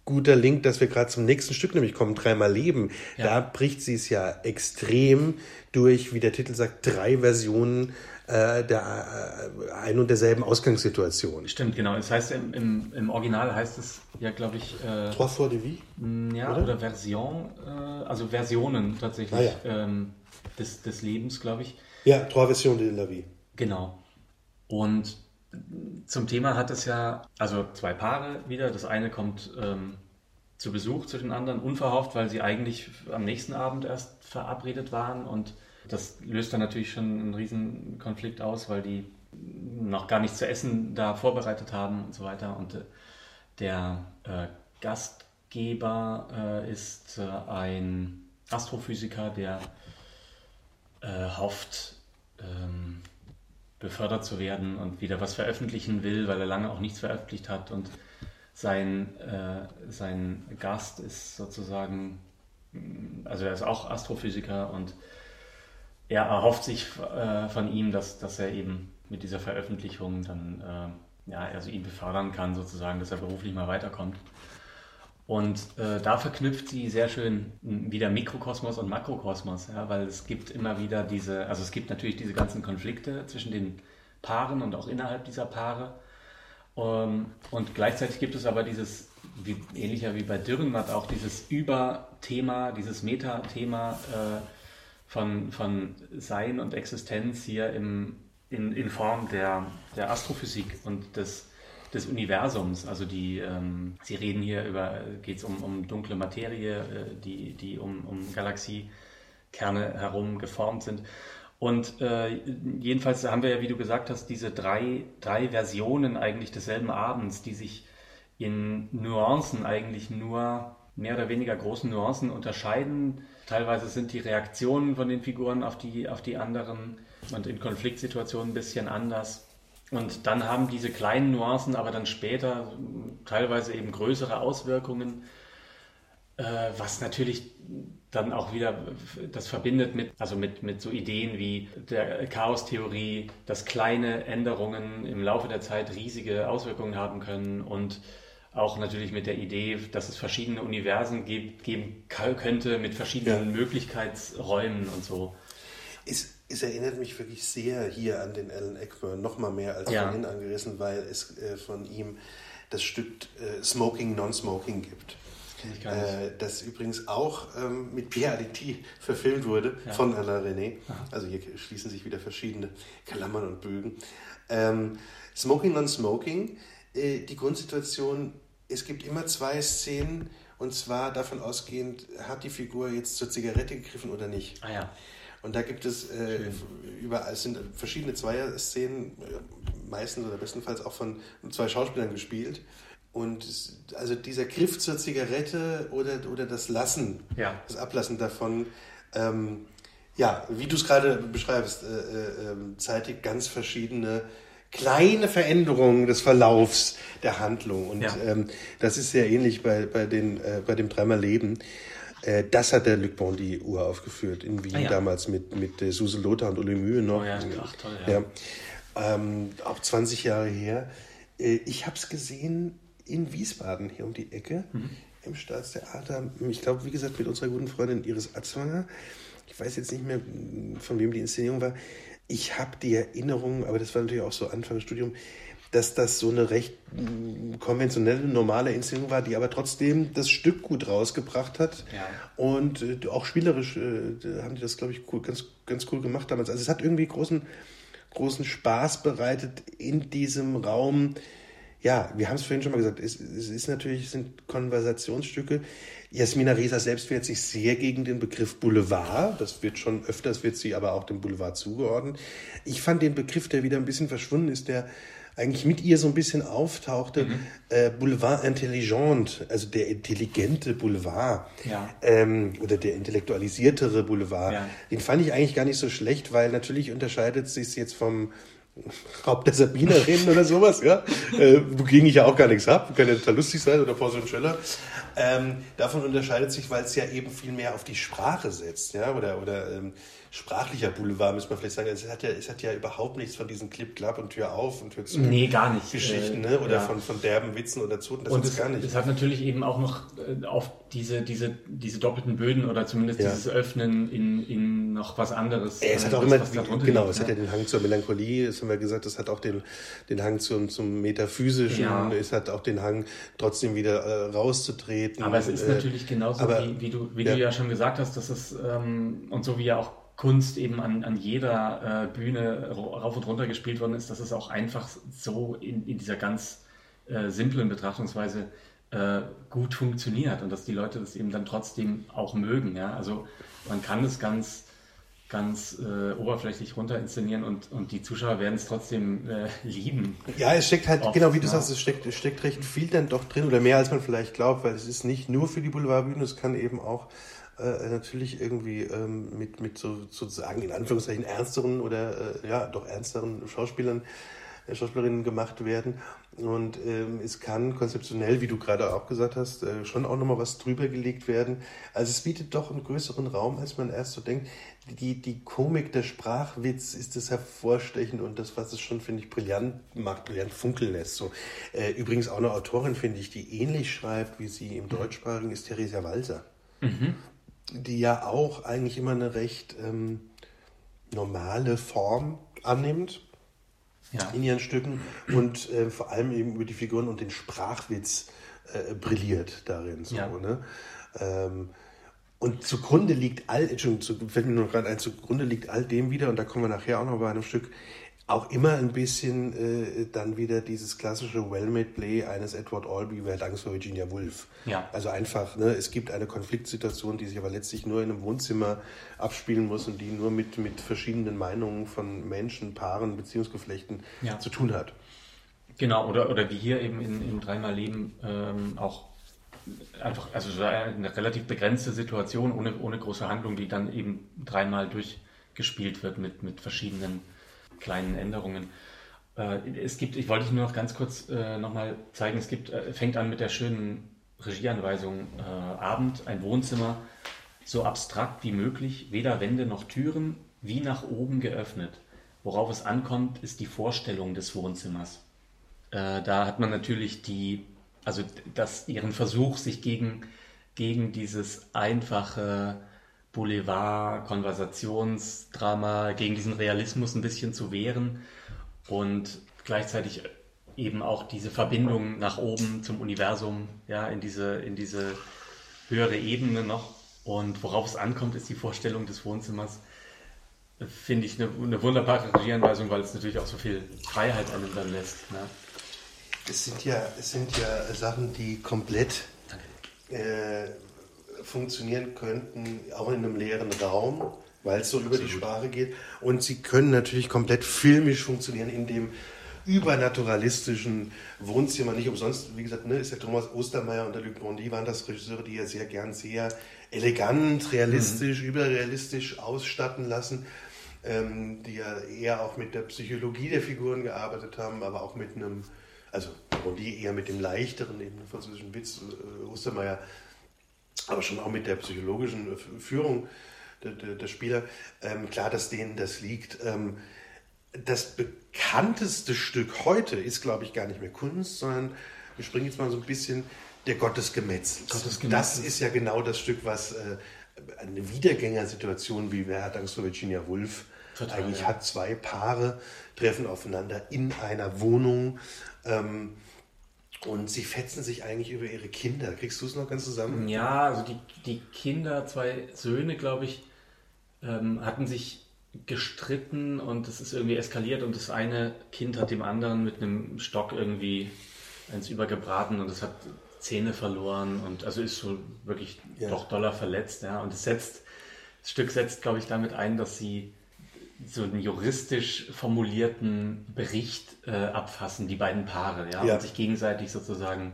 guter Link, dass wir gerade zum nächsten Stück nämlich kommen, dreimal Leben. Ja. Da bricht sie es ja extrem durch, wie der Titel sagt, drei Versionen äh, der äh, ein und derselben Ausgangssituation. Stimmt, genau. Das heißt, im, im, im Original heißt es ja, glaube ich, äh, Trois fois de vie? ja, oder? oder, Version, äh, also Versionen tatsächlich Ah, ähm, des, des Lebens, glaube ich. Ja, Trois versions de la vie. Genau. Und zum Thema hat es ja, also zwei Paare wieder. Das eine kommt ähm, zu Besuch zu den anderen, unverhofft, weil sie eigentlich am nächsten Abend erst verabredet waren. Und das löst dann natürlich schon einen riesen Konflikt aus, weil die noch gar nichts zu essen da vorbereitet haben und so weiter. Und äh, der äh, Gastgeber äh, ist äh, ein Astrophysiker, der äh, hofft, ähm, befördert zu werden und wieder was veröffentlichen will, weil er lange auch nichts veröffentlicht hat. Und sein, äh, sein Gast ist sozusagen, also er ist auch Astrophysiker und er erhofft sich äh, von ihm, dass, dass er eben mit dieser Veröffentlichung dann, äh, ja, also ihn befördern kann, sozusagen, dass er beruflich mal weiterkommt. Und äh, da verknüpft sie sehr schön m, wieder Mikrokosmos und Makrokosmos, ja, weil es gibt immer wieder diese, also es gibt natürlich diese ganzen Konflikte zwischen den Paaren und auch innerhalb dieser Paare. Ähm, und gleichzeitig gibt es aber dieses, wie, ähnlicher wie bei Dürrenmatt, auch dieses Überthema, dieses Metathema äh, von, von Sein und Existenz hier im, in, in Form der, der Astrophysik und des, des Universums. Also die, ähm, Sie reden hier über, geht es um, um dunkle Materie, äh, die, die um, um Galaxiekerne herum geformt sind. Und äh, jedenfalls haben wir ja, wie du gesagt hast, diese drei, drei Versionen eigentlich desselben Abends, die sich in Nuancen eigentlich nur mehr oder weniger großen Nuancen unterscheiden. Teilweise sind die Reaktionen von den Figuren auf die, auf die anderen und in Konfliktsituationen ein bisschen anders. Und dann haben diese kleinen Nuancen aber dann später teilweise eben größere Auswirkungen, äh, was natürlich dann auch wieder das verbindet mit, also mit, mit so Ideen wie der Chaostheorie, dass kleine Änderungen im Laufe der Zeit riesige Auswirkungen haben können und auch natürlich mit der Idee, dass es verschiedene Universen gibt, geben könnte mit verschiedenen Ja. Möglichkeitsräumen und so. Es, es erinnert mich wirklich sehr hier an den Alan Eckburn, noch mal mehr als Ja. vorhin angerissen, weil es äh, von ihm das Stück äh, Smoking, Non-Smoking gibt. Ich gar nicht. Äh, das übrigens auch ähm, mit Pierre Aliti (laughs) verfilmt wurde Ja. von Alain René. Also hier schließen sich wieder verschiedene Klammern und Bögen. Ähm, Smoking Non-Smoking die Grundsituation, es gibt immer zwei Szenen und zwar davon ausgehend, hat die Figur jetzt zur Zigarette gegriffen oder nicht. Ah ja. Und da gibt es äh, überall, es sind verschiedene Zweier-Szenen, äh, meistens oder bestenfalls auch von zwei Schauspielern gespielt. Und es, also dieser Griff zur Zigarette oder, oder das Lassen, Ja. das Ablassen davon, ähm, ja, wie du es gerade beschreibst, äh, äh, ähm, zeitigt ganz verschiedene kleine Veränderungen des Verlaufs der Handlung. Und Ja. ähm, das ist sehr ähnlich bei, bei, den, äh, bei dem Dreimal Leben. Äh, das hat der Luc Bondy uraufgeführt in Wien Ah, ja. damals mit, mit äh, Suse Lothar und Uli Mühe noch. Oh ja, ach, toll, ja. Ähm, auch 20 Jahre her. Äh, ich habe es gesehen in Wiesbaden, hier um die Ecke, Mhm. im Staatstheater. Ich glaube, wie gesagt, mit unserer guten Freundin Iris Atzwanger. Ich weiß jetzt nicht mehr, von wem die Inszenierung war. Ich habe die Erinnerung, aber das war natürlich auch so Anfang des Studiums, dass das so eine recht mm, konventionelle, normale Inszenierung war, die aber trotzdem das Stück gut rausgebracht hat. Ja. Und äh, auch spielerisch äh, haben die das, glaube ich, cool, ganz, ganz cool gemacht damals. Also es hat irgendwie großen, großen Spaß bereitet in diesem Raum. Ja, wir haben es vorhin schon mal gesagt, es, es ist natürlich, es sind Konversationsstücke. Jasmina Reza selbst wehrt sich sehr gegen den Begriff Boulevard. Das wird schon öfters, wird sie aber auch dem Boulevard zugeordnet. Ich fand den Begriff, der wieder ein bisschen verschwunden ist, der eigentlich mit ihr so ein bisschen auftauchte, äh, Boulevard intelligent, also der intelligente Boulevard Ja. ähm, oder der intellektualisiertere Boulevard. Ja. Den fand ich eigentlich gar nicht so schlecht, weil natürlich unterscheidet sich jetzt vom Raub der Sabinerinnen oder sowas, ja, äh, wogegen ich ja auch gar nichts habe, kann ja total lustig sein oder Porson Schöller. Ähm, davon unterscheidet sich, weil es ja eben viel mehr auf die Sprache setzt, ja, oder, oder ähm, sprachlicher Boulevard, müsste man vielleicht sagen. Es hat ja, es hat ja überhaupt nichts von diesen Clip, Clap und Tür auf und Tür zu. Nee, gar nicht. Geschichten, Äh, ne? Oder ja. von, von derben Witzen oder Zoten, das Und ist es, gar nicht. es hat natürlich eben auch noch äh, auf diese, diese, diese doppelten Böden oder zumindest Ja. dieses Öffnen in, in noch was anderes. Es hat äh, auch was- immer, genau, es hat ja ne? den Hang zur Melancholie, das haben wir gesagt, es hat auch den, den Hang zum, zum Metaphysischen, Ja. es hat auch den Hang, trotzdem wieder äh, rauszutreten. Aber es ist äh, natürlich genauso, aber- wie, wie, du, wie ja. du ja schon gesagt hast, dass es, ähm, und so wie ja auch Kunst eben an, an jeder äh, Bühne rauf und runter gespielt worden ist, dass es auch einfach so in, in dieser ganz äh, simplen Betrachtungsweise äh, gut funktioniert und dass die Leute das eben dann trotzdem auch mögen. Ja? Also man kann es ganz, ganz äh, oberflächlich runter inszenieren und, und die Zuschauer werden es trotzdem äh, lieben. Ja, es steckt halt, Oft, genau wie du ja. sagst, es steckt, es steckt recht viel dann doch drin oder mehr als man vielleicht glaubt, weil es ist nicht nur für die Boulevardbühne, es kann eben auch äh, natürlich irgendwie ähm, mit, mit so, sozusagen in Anführungszeichen ernsteren oder äh, ja, doch ernsteren Schauspielern, äh, Schauspielerinnen gemacht werden. Und ähm, es kann konzeptionell, wie du gerade auch gesagt hast, äh, schon auch nochmal was drüber gelegt werden. Also es bietet doch einen größeren Raum, als man erst so denkt. Die, die Komik, der Sprachwitz ist das hervorstechend und das, was es schon, finde ich, brillant macht, brillant funkeln lässt. So. Äh, übrigens auch eine Autorin, finde ich, die ähnlich schreibt, wie sie im Deutschsprachigen ist, Theresia Walser. Die ja auch eigentlich immer eine recht ähm, normale Form annimmt Ja. in ihren Stücken und äh, vor allem eben über die Figuren und den Sprachwitz äh, brilliert darin. So, Ja. ne? ähm, und zugrunde liegt all, Entschuldigung, zu, fällt mir nur gerade ein, zugrunde liegt all dem wieder, und da kommen wir nachher auch noch bei einem Stück, auch immer ein bisschen äh, dann wieder dieses klassische Well-Made Play eines Edward Albee, Wer hat Angst vor Virginia Woolf. Ja. Also einfach, ne, es gibt eine Konfliktsituation, die sich aber letztlich nur in einem Wohnzimmer abspielen muss und die nur mit, mit verschiedenen Meinungen von Menschen, Paaren, Beziehungsgeflechten Ja. zu tun hat. Genau, oder, oder wie hier eben in, in Dreimal Leben ähm, auch einfach, also so eine relativ begrenzte Situation ohne, ohne große Handlung, die dann eben dreimal durchgespielt wird mit, mit verschiedenen kleinen Änderungen. Äh, es gibt, ich wollte nur noch ganz kurz äh, nochmal zeigen, es gibt, äh, fängt an mit der schönen Regieanweisung äh, Abend, ein Wohnzimmer, so abstrakt wie möglich, weder Wände noch Türen, wie nach oben geöffnet. Worauf es ankommt, ist die Vorstellung des Wohnzimmers. Äh, da hat man natürlich die, also das, ihren Versuch, sich gegen, gegen dieses einfache Boulevard-Konversationsdrama, gegen diesen Realismus ein bisschen zu wehren und gleichzeitig eben auch diese Verbindung nach oben zum Universum, ja, in diese, in diese höhere Ebene noch. Und worauf es ankommt, ist die Vorstellung des Wohnzimmers finde ich eine, eine wunderbare Regieanweisung, weil es natürlich auch so viel Freiheit einem dann lässt. Ne? es sind ja, es sind ja Sachen, die komplett äh, funktionieren könnten, auch in einem leeren Raum, weil es so Absolut. über die Sprache geht. Und sie können natürlich komplett filmisch funktionieren in dem übernaturalistischen Wohnzimmer. Nicht umsonst, wie gesagt, ne, ist ja Thomas Ostermeier und der Luc Bondy waren das Regisseure, die ja sehr gern sehr elegant, realistisch, mhm. überrealistisch ausstatten lassen, ähm, die ja eher auch mit der Psychologie der Figuren gearbeitet haben, aber auch mit einem, also Bondy eher mit dem leichteren, eben französischen Witz, äh, Ostermeier, aber schon auch mit der psychologischen Führung der, der, der Spieler. Ähm, klar, dass denen das liegt. Ähm, das bekannteste Stück heute ist, glaube ich, gar nicht mehr Kunst, sondern wir springen jetzt mal so ein bisschen der Gott des Gemetzels. Das ist ja genau das Stück, was äh, eine Wiedergängersituation, wie wer hat Angst vor Virginia Woolf Total, eigentlich ja. hat. Zwei Paare treffen aufeinander in einer Wohnung. Ähm, und sie fetzen sich eigentlich über ihre Kinder. Kriegst du es noch ganz zusammen? Ja, also die, die Kinder, zwei Söhne, glaube ich, ähm, hatten sich gestritten und es ist irgendwie eskaliert und das eine Kind hat dem anderen mit einem Stock irgendwie eins übergebraten und es hat Zähne verloren und also ist so wirklich ja. doch doller verletzt, ja. Und es setzt, das Stück setzt, glaube ich, damit ein, dass sie so einen juristisch formulierten Bericht äh, abfassen, die beiden Paare, ja, ja, und sich gegenseitig sozusagen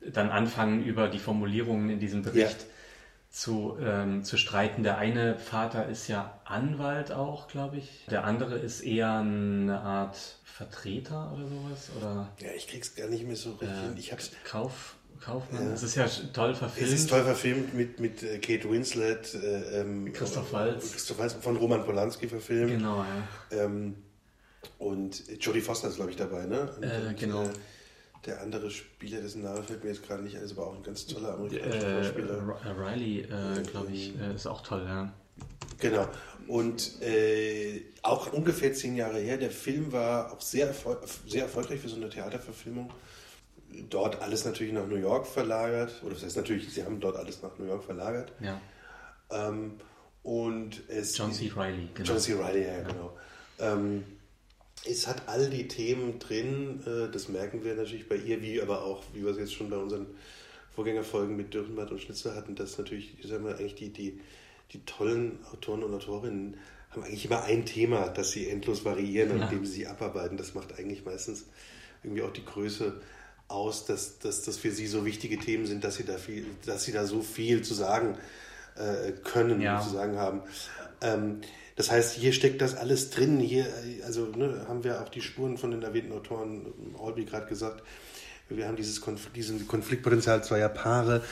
dann anfangen, über die Formulierungen in diesem Bericht ja. zu, ähm, zu streiten. Der eine Vater ist ja Anwalt auch, glaube ich. Der andere ist eher eine Art Vertreter oder sowas? Oder, ja, ich krieg's gar nicht mehr so richtig äh, Ich hab's. Kauf, Kaufmann. Ja. Es ist ja toll verfilmt. Es ist toll verfilmt mit, mit äh, Kate Winslet, äh, ähm, Christoph Waltz. Christoph Waltz von Roman Polanski verfilmt. Genau, ja. Ähm, und Jodie Foster ist, glaube ich, dabei, ne? Und, äh, genau. Und, der andere Spieler, dessen Name fällt mir jetzt gerade nicht ein, ist aber auch ein ganz toller amerikanischer äh, Schauspieler. Riley, äh, glaube ich, ähm, ist auch toll, ja. Genau. Und äh, auch ungefähr zehn Jahre her, der Film war auch sehr, erfol sehr erfolgreich für so eine Theaterverfilmung dort alles natürlich nach New York verlagert. Oder das heißt natürlich, sie haben dort alles nach New York verlagert. Ja. Ähm, und es. John C. Riley, genau. John C. Riley, ja, ja. genau. Ähm, es hat all die Themen drin, äh, das merken wir natürlich bei ihr, wie aber auch, wie wir es jetzt schon bei unseren Vorgängerfolgen mit Dürrenmatt und Schnitzer hatten, dass natürlich, ich sag mal, eigentlich die, die, die tollen Autoren und Autorinnen haben eigentlich immer ein Thema, das sie endlos variieren, ja. an dem sie abarbeiten. Das macht eigentlich meistens irgendwie auch die Größe aus, dass, dass das für sie so wichtige Themen sind, dass sie da, viel, dass sie da so viel zu sagen äh, können, ja. zu sagen haben. Ähm, das heißt, hier steckt das alles drin. Hier, also ne, haben wir auch die Spuren von den erwähnten Autoren, Olby gerade gesagt, wir haben dieses Konf diesen Konfliktpotenzial zweier Paare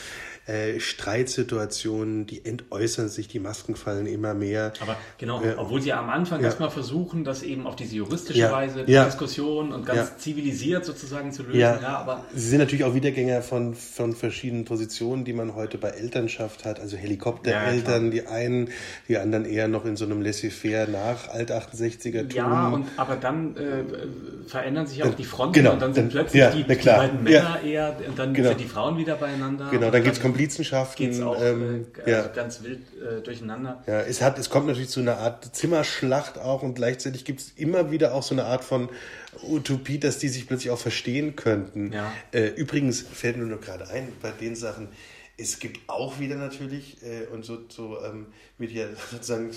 äh, Streitsituationen, die entäußern sich, die Masken fallen immer mehr. Aber genau, äh, obwohl sie am Anfang ja. erstmal versuchen, das eben auf diese juristische ja. Weise, die ja. Diskussion und ganz zivilisiert sozusagen zu lösen. Ja. aber sie sind natürlich auch Wiedergänger von, von verschiedenen Positionen, die man heute bei Elternschaft hat, also Helikoptereltern, die einen, die anderen eher noch in so einem Laissez-faire nach Alt-68er tun. Ja, und, aber dann äh, verändern sich auch die Fronten genau, und dann sind dann, plötzlich die, die, beiden Männer eher und dann genau. sind die Frauen wieder beieinander. Genau, dann gibt es Komplizenschaften. Geht's auch ähm, äh, ja. ganz wild äh, durcheinander. Ja, es, hat, es kommt natürlich zu einer Art Zimmerschlacht auch und gleichzeitig gibt es immer wieder auch so eine Art von Utopie, dass die sich plötzlich auch verstehen könnten. Ja. Äh, übrigens fällt mir nur gerade ein, bei den Sachen, es gibt auch wieder natürlich, äh, und so, so ähm, wird ja (laughs) sozusagen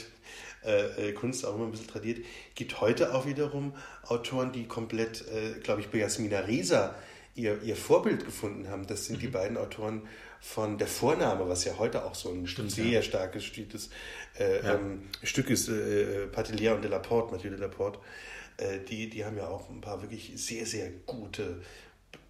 äh, äh, Kunst auch immer ein bisschen tradiert, gibt heute auch wiederum Autoren, die komplett, äh, glaube ich, bei Jasmina Reza ihr, ihr Vorbild gefunden haben. Das sind mhm. die beiden Autoren von Der Vorname, was ja heute auch so ein Stimmt, sehr ja. starkes Stück äh, ja. ähm, Stück ist, äh, Patelier und Delaporte, Mathieu Delaporte, äh, die, die haben ja auch ein paar wirklich sehr, sehr gute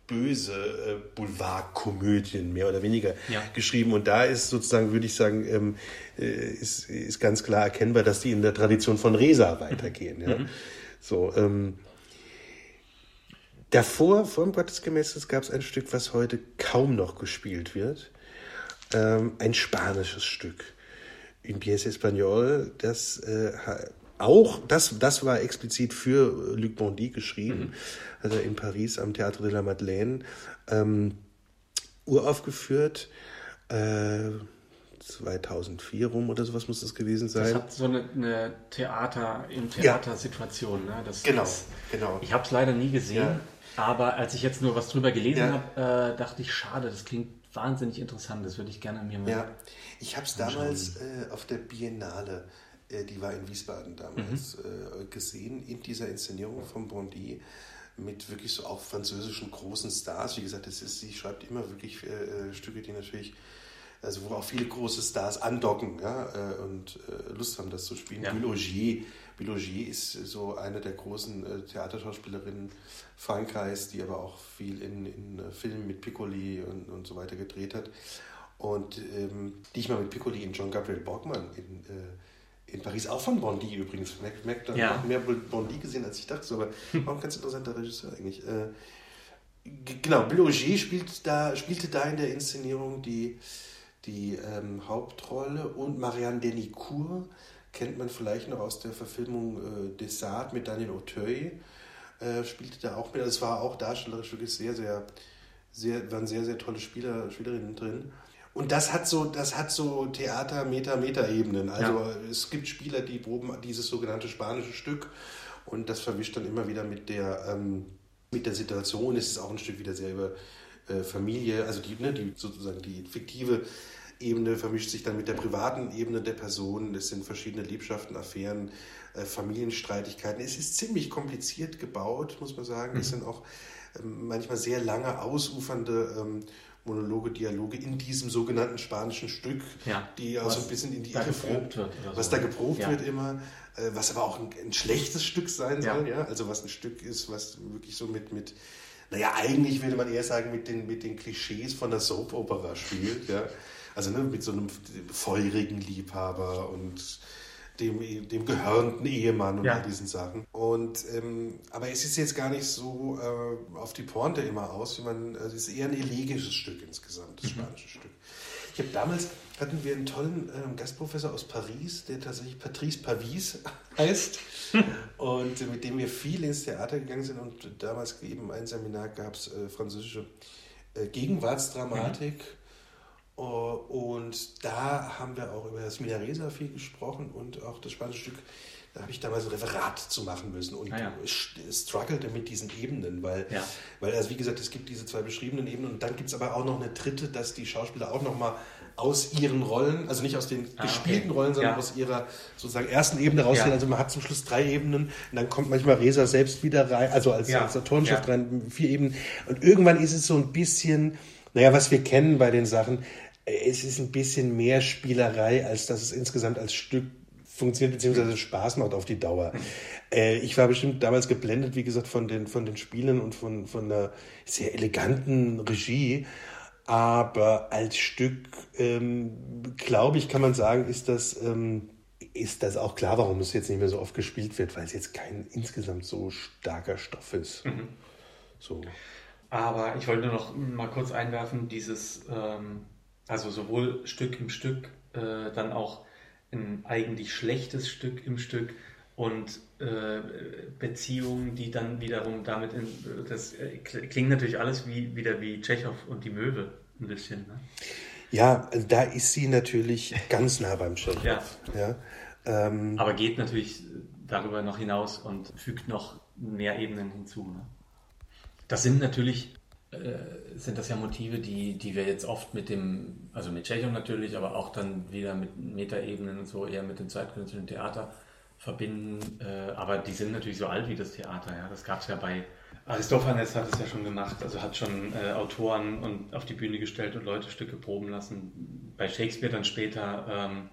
böse äh, Boulevardkomödien mehr oder weniger ja. geschrieben. Und da ist sozusagen, würde ich sagen, ähm, äh, ist, ist ganz klar erkennbar, dass die in der Tradition von Resa weitergehen. Mhm. Ja? So, ähm, Davor, vor dem Gottesgemäßes, gab es ein Stück, was heute kaum noch gespielt wird. Ähm, ein spanisches Stück. In Pièce Espagnol, das äh, auch, das, das war explizit für Luc Bondy geschrieben, mhm. also in Paris am Théâtre de la Madeleine, ähm, uraufgeführt. Äh, 2004 rum oder sowas muss das gewesen sein. Das hat so eine, eine Theater im Theatersituation. Ne? Das, Genau, das, genau. Ich habe es leider nie gesehen, Ja. Aber als ich jetzt nur was drüber gelesen Ja. habe, äh, dachte ich, schade, das klingt wahnsinnig interessant. Das würde ich gerne mir mal. Ja, ich habe es damals äh, auf der Biennale, äh, die war in Wiesbaden damals, äh, gesehen, in dieser Inszenierung von Bondy mit wirklich so auch französischen großen Stars. Wie gesagt, das ist, sie schreibt immer wirklich äh, äh, Stücke, die natürlich, also wo auch viele große Stars andocken ja, und Lust haben, das zu spielen. Ja. Bulle Augier, Augier ist so eine der großen äh, Theaterschauspielerinnen Frankreichs, die aber auch viel in, in äh, Filmen mit Piccoli und, und so weiter gedreht hat. Und ähm, die ich mal mit Piccoli in John Gabriel Borgmann in, äh, in Paris, auch von Bondy übrigens, merkt, merkt dann Ja. mehr Bondy gesehen, als ich dachte, aber (laughs) auch ein ganz interessanter Regisseur eigentlich. Äh, genau, Bloger spielt da, spielte da in der Inszenierung die, die ähm, Hauptrolle und Marianne Denicourt kennt man vielleicht noch aus der Verfilmung äh, Desart mit Daniel Auteuil, äh, spielte da auch mit. Es war auch darstellerisch wirklich sehr, sehr, sehr, waren sehr, sehr tolle Spieler, Spielerinnen drin. Und das hat so, das hat so Theater, Meta, Meta-Ebenen. Also Ja. es gibt Spieler, die proben dieses sogenannte spanische Stück und das verwischt dann immer wieder mit der, ähm, mit der Situation. Es ist auch ein Stück wieder sehr über äh, Familie, also die, ne, die sozusagen die fiktive Ebene vermischt sich dann mit der privaten Ebene der Person. Es sind verschiedene Liebschaften, Affären, äh, Familienstreitigkeiten. Es ist ziemlich kompliziert gebaut, muss man sagen. Es sind auch ähm, manchmal sehr lange, ausufernde ähm, Monologe, Dialoge in diesem sogenannten spanischen Stück, Ja, die auch so ein bisschen in die Irre geprobt wird Was so. da geprobt Ja. wird immer, äh, was aber auch ein, ein schlechtes Stück sein Ja. soll, ja. Also was ein Stück ist, was wirklich so mit, mit naja, eigentlich würde man eher sagen, mit den, mit den Klischees von der Soap-Opera spielt, ja. Also ne, mit so einem feurigen Liebhaber und dem, dem gehörnten Ehemann und Ja. all diesen Sachen. Und ähm, aber es ist jetzt gar nicht so äh, auf die Pointe immer aus, wie man, also es ist eher ein elegisches Stück insgesamt, das spanische Stück. Ich habe damals hatten wir einen tollen ähm, Gastprofessor aus Paris, der tatsächlich Patrice Pavis (laughs) heißt und mit dem wir viel ins Theater gegangen sind und damals eben ein Seminar gab es äh, französische äh, Gegenwartsdramatik. Äh, Und da haben wir auch über das Minaresa viel gesprochen und auch das spanische Stück. Da habe ich damals ein Referat zu machen müssen und Ah ja. st- struggelte mit diesen Ebenen, weil, Ja. weil, also wie gesagt, es gibt diese zwei beschriebenen Ebenen und dann gibt es aber auch noch eine dritte, dass die Schauspieler auch nochmal aus ihren Rollen, also nicht aus den Ah, gespielten okay. Rollen, sondern Ja. aus ihrer sozusagen ersten Ebene rausgehen. Also man hat zum Schluss drei Ebenen und dann kommt manchmal Resa selbst wieder rein, also als, Ja. als Autorenschaft rein, vier Ebenen. Und irgendwann ist es so ein bisschen, naja, was wir kennen bei den Sachen, äh, es ist ein bisschen mehr Spielerei, als dass es insgesamt als Stück funktioniert, beziehungsweise Spaß macht auf die Dauer. Äh, ich war bestimmt damals geblendet, wie gesagt, von den, von den Spielen und von, von einer sehr eleganten Regie. Aber als Stück, ähm, glaube ich, kann man sagen, ist das, ähm, ist das auch klar, warum es jetzt nicht mehr so oft gespielt wird, weil es jetzt kein insgesamt so starker Stoff ist. So. Aber ich wollte nur noch mal kurz einwerfen, dieses, ähm, also sowohl Stück im Stück, äh, dann auch ein eigentlich schlechtes Stück im Stück und äh, Beziehungen, die dann wiederum damit, in, das äh, klingt natürlich alles wie, wieder wie Tschechow und die Möwe ein bisschen. Ne? Ja, da ist sie natürlich ganz nah beim Tschechow. Ja. Ja. Ähm, Aber geht natürlich darüber noch hinaus und fügt noch mehr Ebenen hinzu. Ne? Das sind natürlich, äh, sind das ja Motive, die, die wir jetzt oft mit dem, also mit Tschechow natürlich, aber auch dann wieder mit Metaebenen und so, eher mit dem zeitgenössischen Theater verbinden. Äh, aber die sind natürlich so alt wie das Theater. Ja? Das gab es ja bei Aristophanes hat es ja schon gemacht, also hat schon äh, Autoren und auf die Bühne gestellt und Leute Stücke proben lassen. Bei Shakespeare dann später ähm,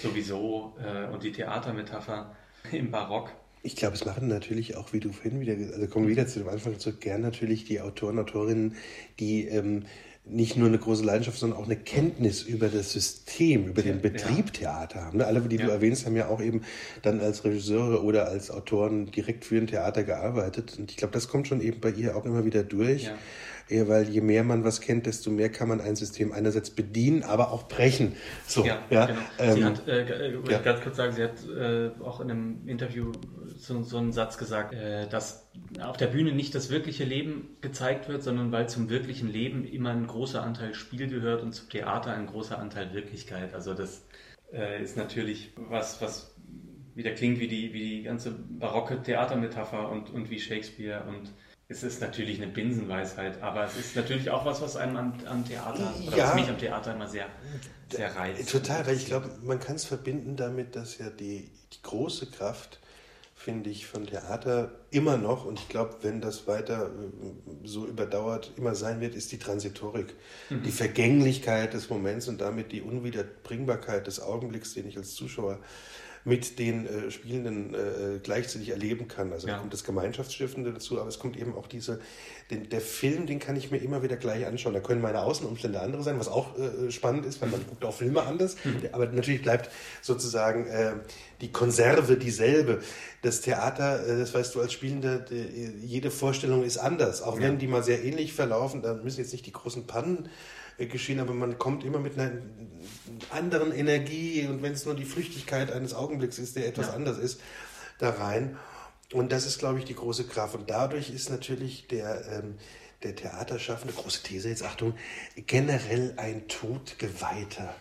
sowieso äh, und die Theatermetapher im Barock. Ich glaube, es machen natürlich auch, wie du vorhin wieder, also kommen wir wieder zu dem Anfang zurück, gern natürlich die Autoren, Autorinnen, die ähm, nicht nur eine große Leidenschaft, sondern auch eine Kenntnis über das System, über den Betrieb Theater haben. Ne? Alle, die du Ja. erwähnst, haben ja auch eben dann als Regisseure oder als Autoren direkt für ein Theater gearbeitet. Und ich glaube, das kommt schon eben bei ihr auch immer wieder durch. Ja. Eher weil je mehr man was kennt, desto mehr kann man ein System einerseits bedienen, aber auch brechen. So, ja, ja, genau. Sie ähm, hat, äh, äh ja. ganz kurz sagen, sie hat äh, auch in einem Interview so, so einen Satz gesagt, äh, dass auf der Bühne nicht das wirkliche Leben gezeigt wird, sondern weil zum wirklichen Leben immer ein großer Anteil Spiel gehört und zum Theater ein großer Anteil Wirklichkeit. Also das äh, ist natürlich was, was wieder klingt wie die, wie die ganze barocke Theatermetapher und, und wie Shakespeare und es ist natürlich eine Binsenweisheit, aber es ist natürlich auch was, was einem am, am Theater, oder ja, was mich am Theater immer sehr, sehr reizt. Total, weil ich glaube, man kann es verbinden damit, dass ja die, die große Kraft finde ich, von Theater immer noch, und ich glaube, wenn das weiter äh, so überdauert immer sein wird, ist die Transitorik. Mhm. Die Vergänglichkeit des Moments und damit die Unwiederbringbarkeit des Augenblicks, den ich als Zuschauer mit den äh, Spielenden äh, gleichzeitig erleben kann. Also ja. da kommt das Gemeinschaftsstiftende dazu, aber es kommt eben auch diese, den, der Film, den kann ich mir immer wieder gleich anschauen. Da können meine Außenumstände andere sein, was auch äh, spannend ist, weil man guckt auch Filme anders. Mhm. Aber natürlich bleibt sozusagen äh, die Konserve dieselbe. Das Theater, äh, das weißt du als Spielender, jede Vorstellung ist anders. Auch ja. wenn die mal sehr ähnlich verlaufen, dann müssen jetzt nicht die großen Pannen geschehen, aber man kommt immer mit einer anderen Energie und wenn es nur die Flüchtigkeit eines Augenblicks ist, der etwas ja. anders ist, da rein. Und das ist, glaube ich, die große Kraft. Und dadurch ist natürlich der, ähm, der Theaterschaffende, große These jetzt, Achtung, generell ein Todgeweihter.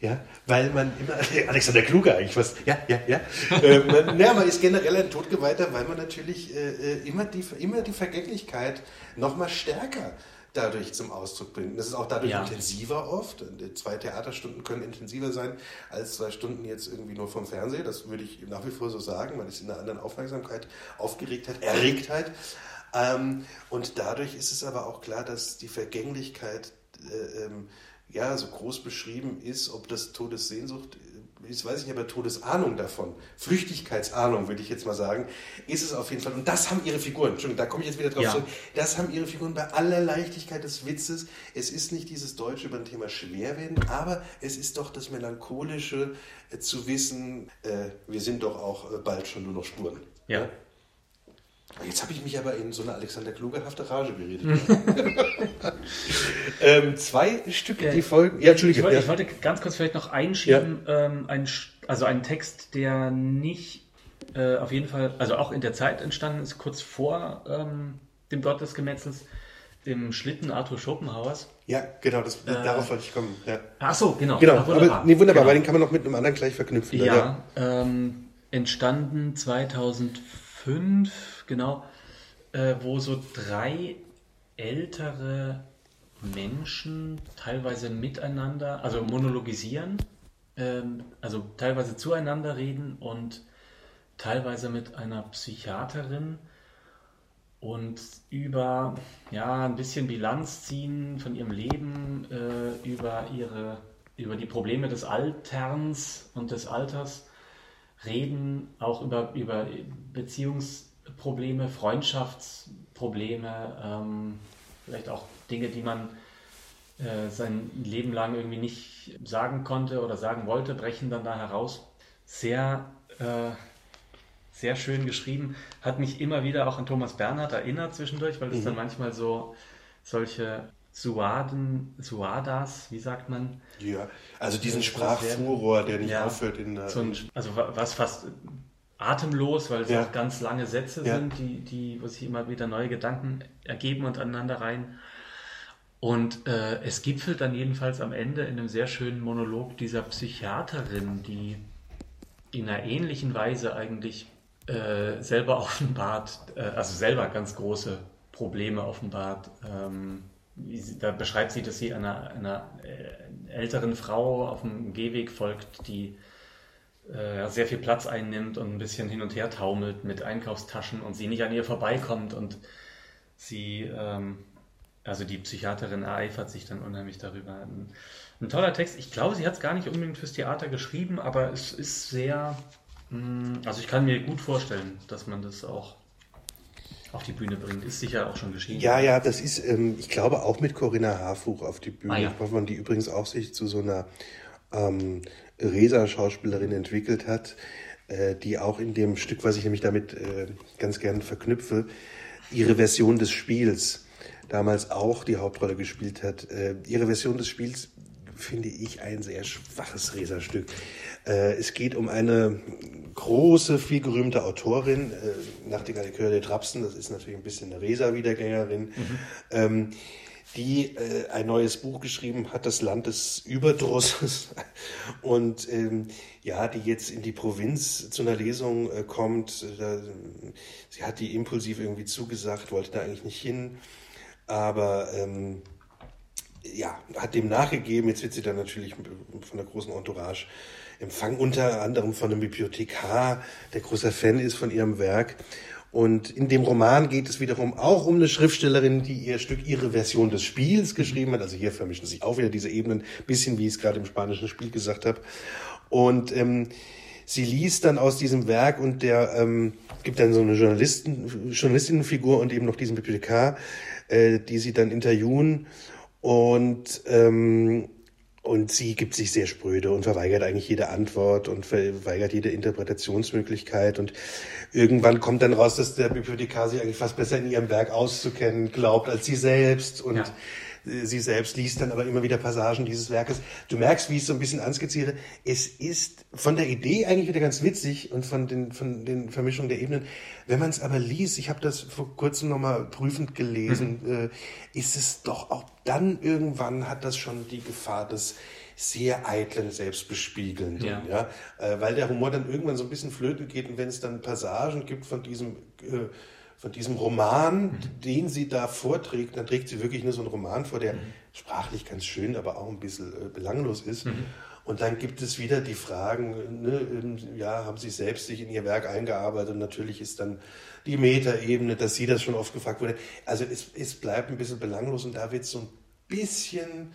Ja, weil man immer, (laughs) Alexander Kluge eigentlich was, ja, ja, ja. ähm, ja, man ist generell ein Todgeweihter, weil man natürlich äh, äh immer, die, immer die Vergänglichkeit noch mal stärker dadurch zum Ausdruck bringt. Das ist auch dadurch ja. intensiver oft. Zwei Theaterstunden können intensiver sein als zwei Stunden jetzt irgendwie nur vom Fernseher. Das würde ich nach wie vor so sagen. Man ist in einer anderen Aufmerksamkeit, Aufgeregtheit, Erregtheit. Ähm, und dadurch ist es aber auch klar, dass die Vergänglichkeit äh, ähm, ja so groß beschrieben ist, ob das Todessehnsucht jetzt weiß ich nicht, aber Todesahnung davon, Flüchtigkeitsahnung, würde ich jetzt mal sagen, ist es auf jeden Fall. Und das haben ihre Figuren, Entschuldigung, da komme ich jetzt wieder drauf ja. zurück, das haben ihre Figuren bei aller Leichtigkeit des Witzes. Es ist nicht dieses Deutsche über ein Thema Schwerwerden, aber es ist doch das Melancholische äh, zu wissen, äh, wir sind doch auch äh, bald schon nur noch Spuren. ja? ja? Jetzt habe ich mich aber in so eine Alexander Kluge-hafte Rage geredet. (laughs) ähm, zwei Stücke, die folgen. Ja, Entschuldige. Ich wollte, ja. ich wollte ganz kurz vielleicht noch einschieben, ja. ähm, ein, also einen Text, der nicht äh, auf jeden Fall, also auch in der Zeit entstanden ist, kurz vor ähm, dem Gott des Gemetzels, dem Schlitten Arthur Schopenhauers. Ja, genau, das, äh, darauf wollte ich kommen. Ja. Ach so, genau. Genau, Ach, wunderbar. Aber, nee, wunderbar, genau. weil den kann man noch mit einem anderen gleich verknüpfen. Ja, ähm, entstanden 2005 genau, äh, wo so drei ältere Menschen teilweise miteinander, also monologisieren, ähm, also teilweise zueinander reden und teilweise mit einer Psychiaterin und über ja ein bisschen Bilanz ziehen von ihrem Leben, äh, über ihre über die Probleme des Alterns und des Alters reden, auch über, über Beziehungs Probleme, Freundschaftsprobleme, ähm, vielleicht auch Dinge, die man äh, sein Leben lang irgendwie nicht sagen konnte oder sagen wollte, brechen dann da heraus. Sehr, äh, sehr schön geschrieben. Hat mich immer wieder auch an Thomas Bernhard erinnert zwischendurch, weil es mhm. dann manchmal so solche Suaden, Suadas, wie sagt man? Ja, also diesen Sprachfuror, der nicht ja, aufhört in der. So ein, also was fast atemlos, weil es ja. auch ganz lange Sätze ja. sind, die, die, wo sich immer wieder neue Gedanken ergeben und aneinander rein. Und äh, es gipfelt dann jedenfalls am Ende in einem sehr schönen Monolog dieser Psychiaterin, die in einer ähnlichen Weise eigentlich äh, selber (laughs) offenbart, äh, also selber ganz große Probleme offenbart. Ähm, sie, da beschreibt sie, dass sie einer, einer äh, älteren Frau auf dem Gehweg folgt, die äh, sehr viel Platz einnimmt und ein bisschen hin und her taumelt mit Einkaufstaschen und sie nicht an ihr vorbeikommt und sie, ähm, also die Psychiaterin ereifert sich dann unheimlich darüber. Ein, ein toller Text. Ich glaube, sie hat es gar nicht unbedingt fürs Theater geschrieben, aber es ist sehr, mh, mm, also ich kann mir gut vorstellen, dass man das auch auf die Bühne bringt. Ist sicher auch schon geschehen. Ja, ja, das ist, ähm, ich glaube, auch mit Corinna Harfuch auf die Bühne. Ah, ja. man die übrigens auch sich zu so einer ähm, Resa-Schauspielerin entwickelt hat, äh, die auch in dem Stück, was ich nämlich damit äh, ganz gern verknüpfe, ihre Version des Spiels damals auch die Hauptrolle gespielt hat. Äh, ihre Version des Spiels finde ich ein sehr schwaches Reserstück. Äh, es geht um eine große, viel gerühmte Autorin, äh, Nachtigall de Trapsen, das ist natürlich ein bisschen eine Resa-Wiedergängerin, mhm. ähm, die äh, ein neues Buch geschrieben hat, Das Land des Überdrusses. (laughs) Und ähm, ja, die jetzt in die Provinz zu einer Lesung äh, kommt. Da, sie hat die impulsiv irgendwie zugesagt, wollte da eigentlich nicht hin. Aber ähm, ja, hat dem nachgegeben. Jetzt wird sie dann natürlich von der großen Entourage empfangen, unter anderem von einem Bibliothekar, der großer Fan ist von ihrem Werk. Und in dem Roman geht es wiederum auch um eine Schriftstellerin, die ihr Stück, ihre Version des Spiels geschrieben hat. Also hier vermischen sich auch wieder diese Ebenen, bisschen wie ich es gerade im spanischen Spiel gesagt habe. Und ähm, sie liest dann aus diesem Werk und der ähm, gibt dann so eine Journalisten, Journalistinnenfigur und eben noch diesen Bibliothekar, äh, die sie dann interviewen. Und ähm, und sie gibt sich sehr spröde und verweigert eigentlich jede Antwort und verweigert jede Interpretationsmöglichkeit. Und irgendwann kommt dann raus, dass der Bibliothekar sich eigentlich fast besser in ihrem Werk auszukennen glaubt als sie selbst. Und ja. Sie selbst liest dann aber immer wieder Passagen dieses Werkes. Du merkst, wie ich es so ein bisschen anskizziere. Es ist von der Idee eigentlich wieder ganz witzig und von den, von den Vermischungen der Ebenen. Wenn man es aber liest, ich habe das vor kurzem nochmal prüfend gelesen, mhm. äh, ist es doch auch dann irgendwann hat das schon die Gefahr des sehr eitlen Selbstbespiegelnden, ja. ja? Äh, weil der Humor dann irgendwann so ein bisschen flöten geht und wenn es dann Passagen gibt von diesem äh, von diesem Roman, mhm. den sie da vorträgt, dann trägt sie wirklich nur so einen Roman vor, der mhm. sprachlich ganz schön, aber auch ein bisschen äh, belanglos ist. Mhm. Und dann gibt es wieder die Fragen, ne, ja, haben Sie selbst sich in Ihr Werk eingearbeitet? Und natürlich ist dann die Metaebene, dass Sie das schon oft gefragt wurde. Also es, es bleibt ein bisschen belanglos und da wird so ein bisschen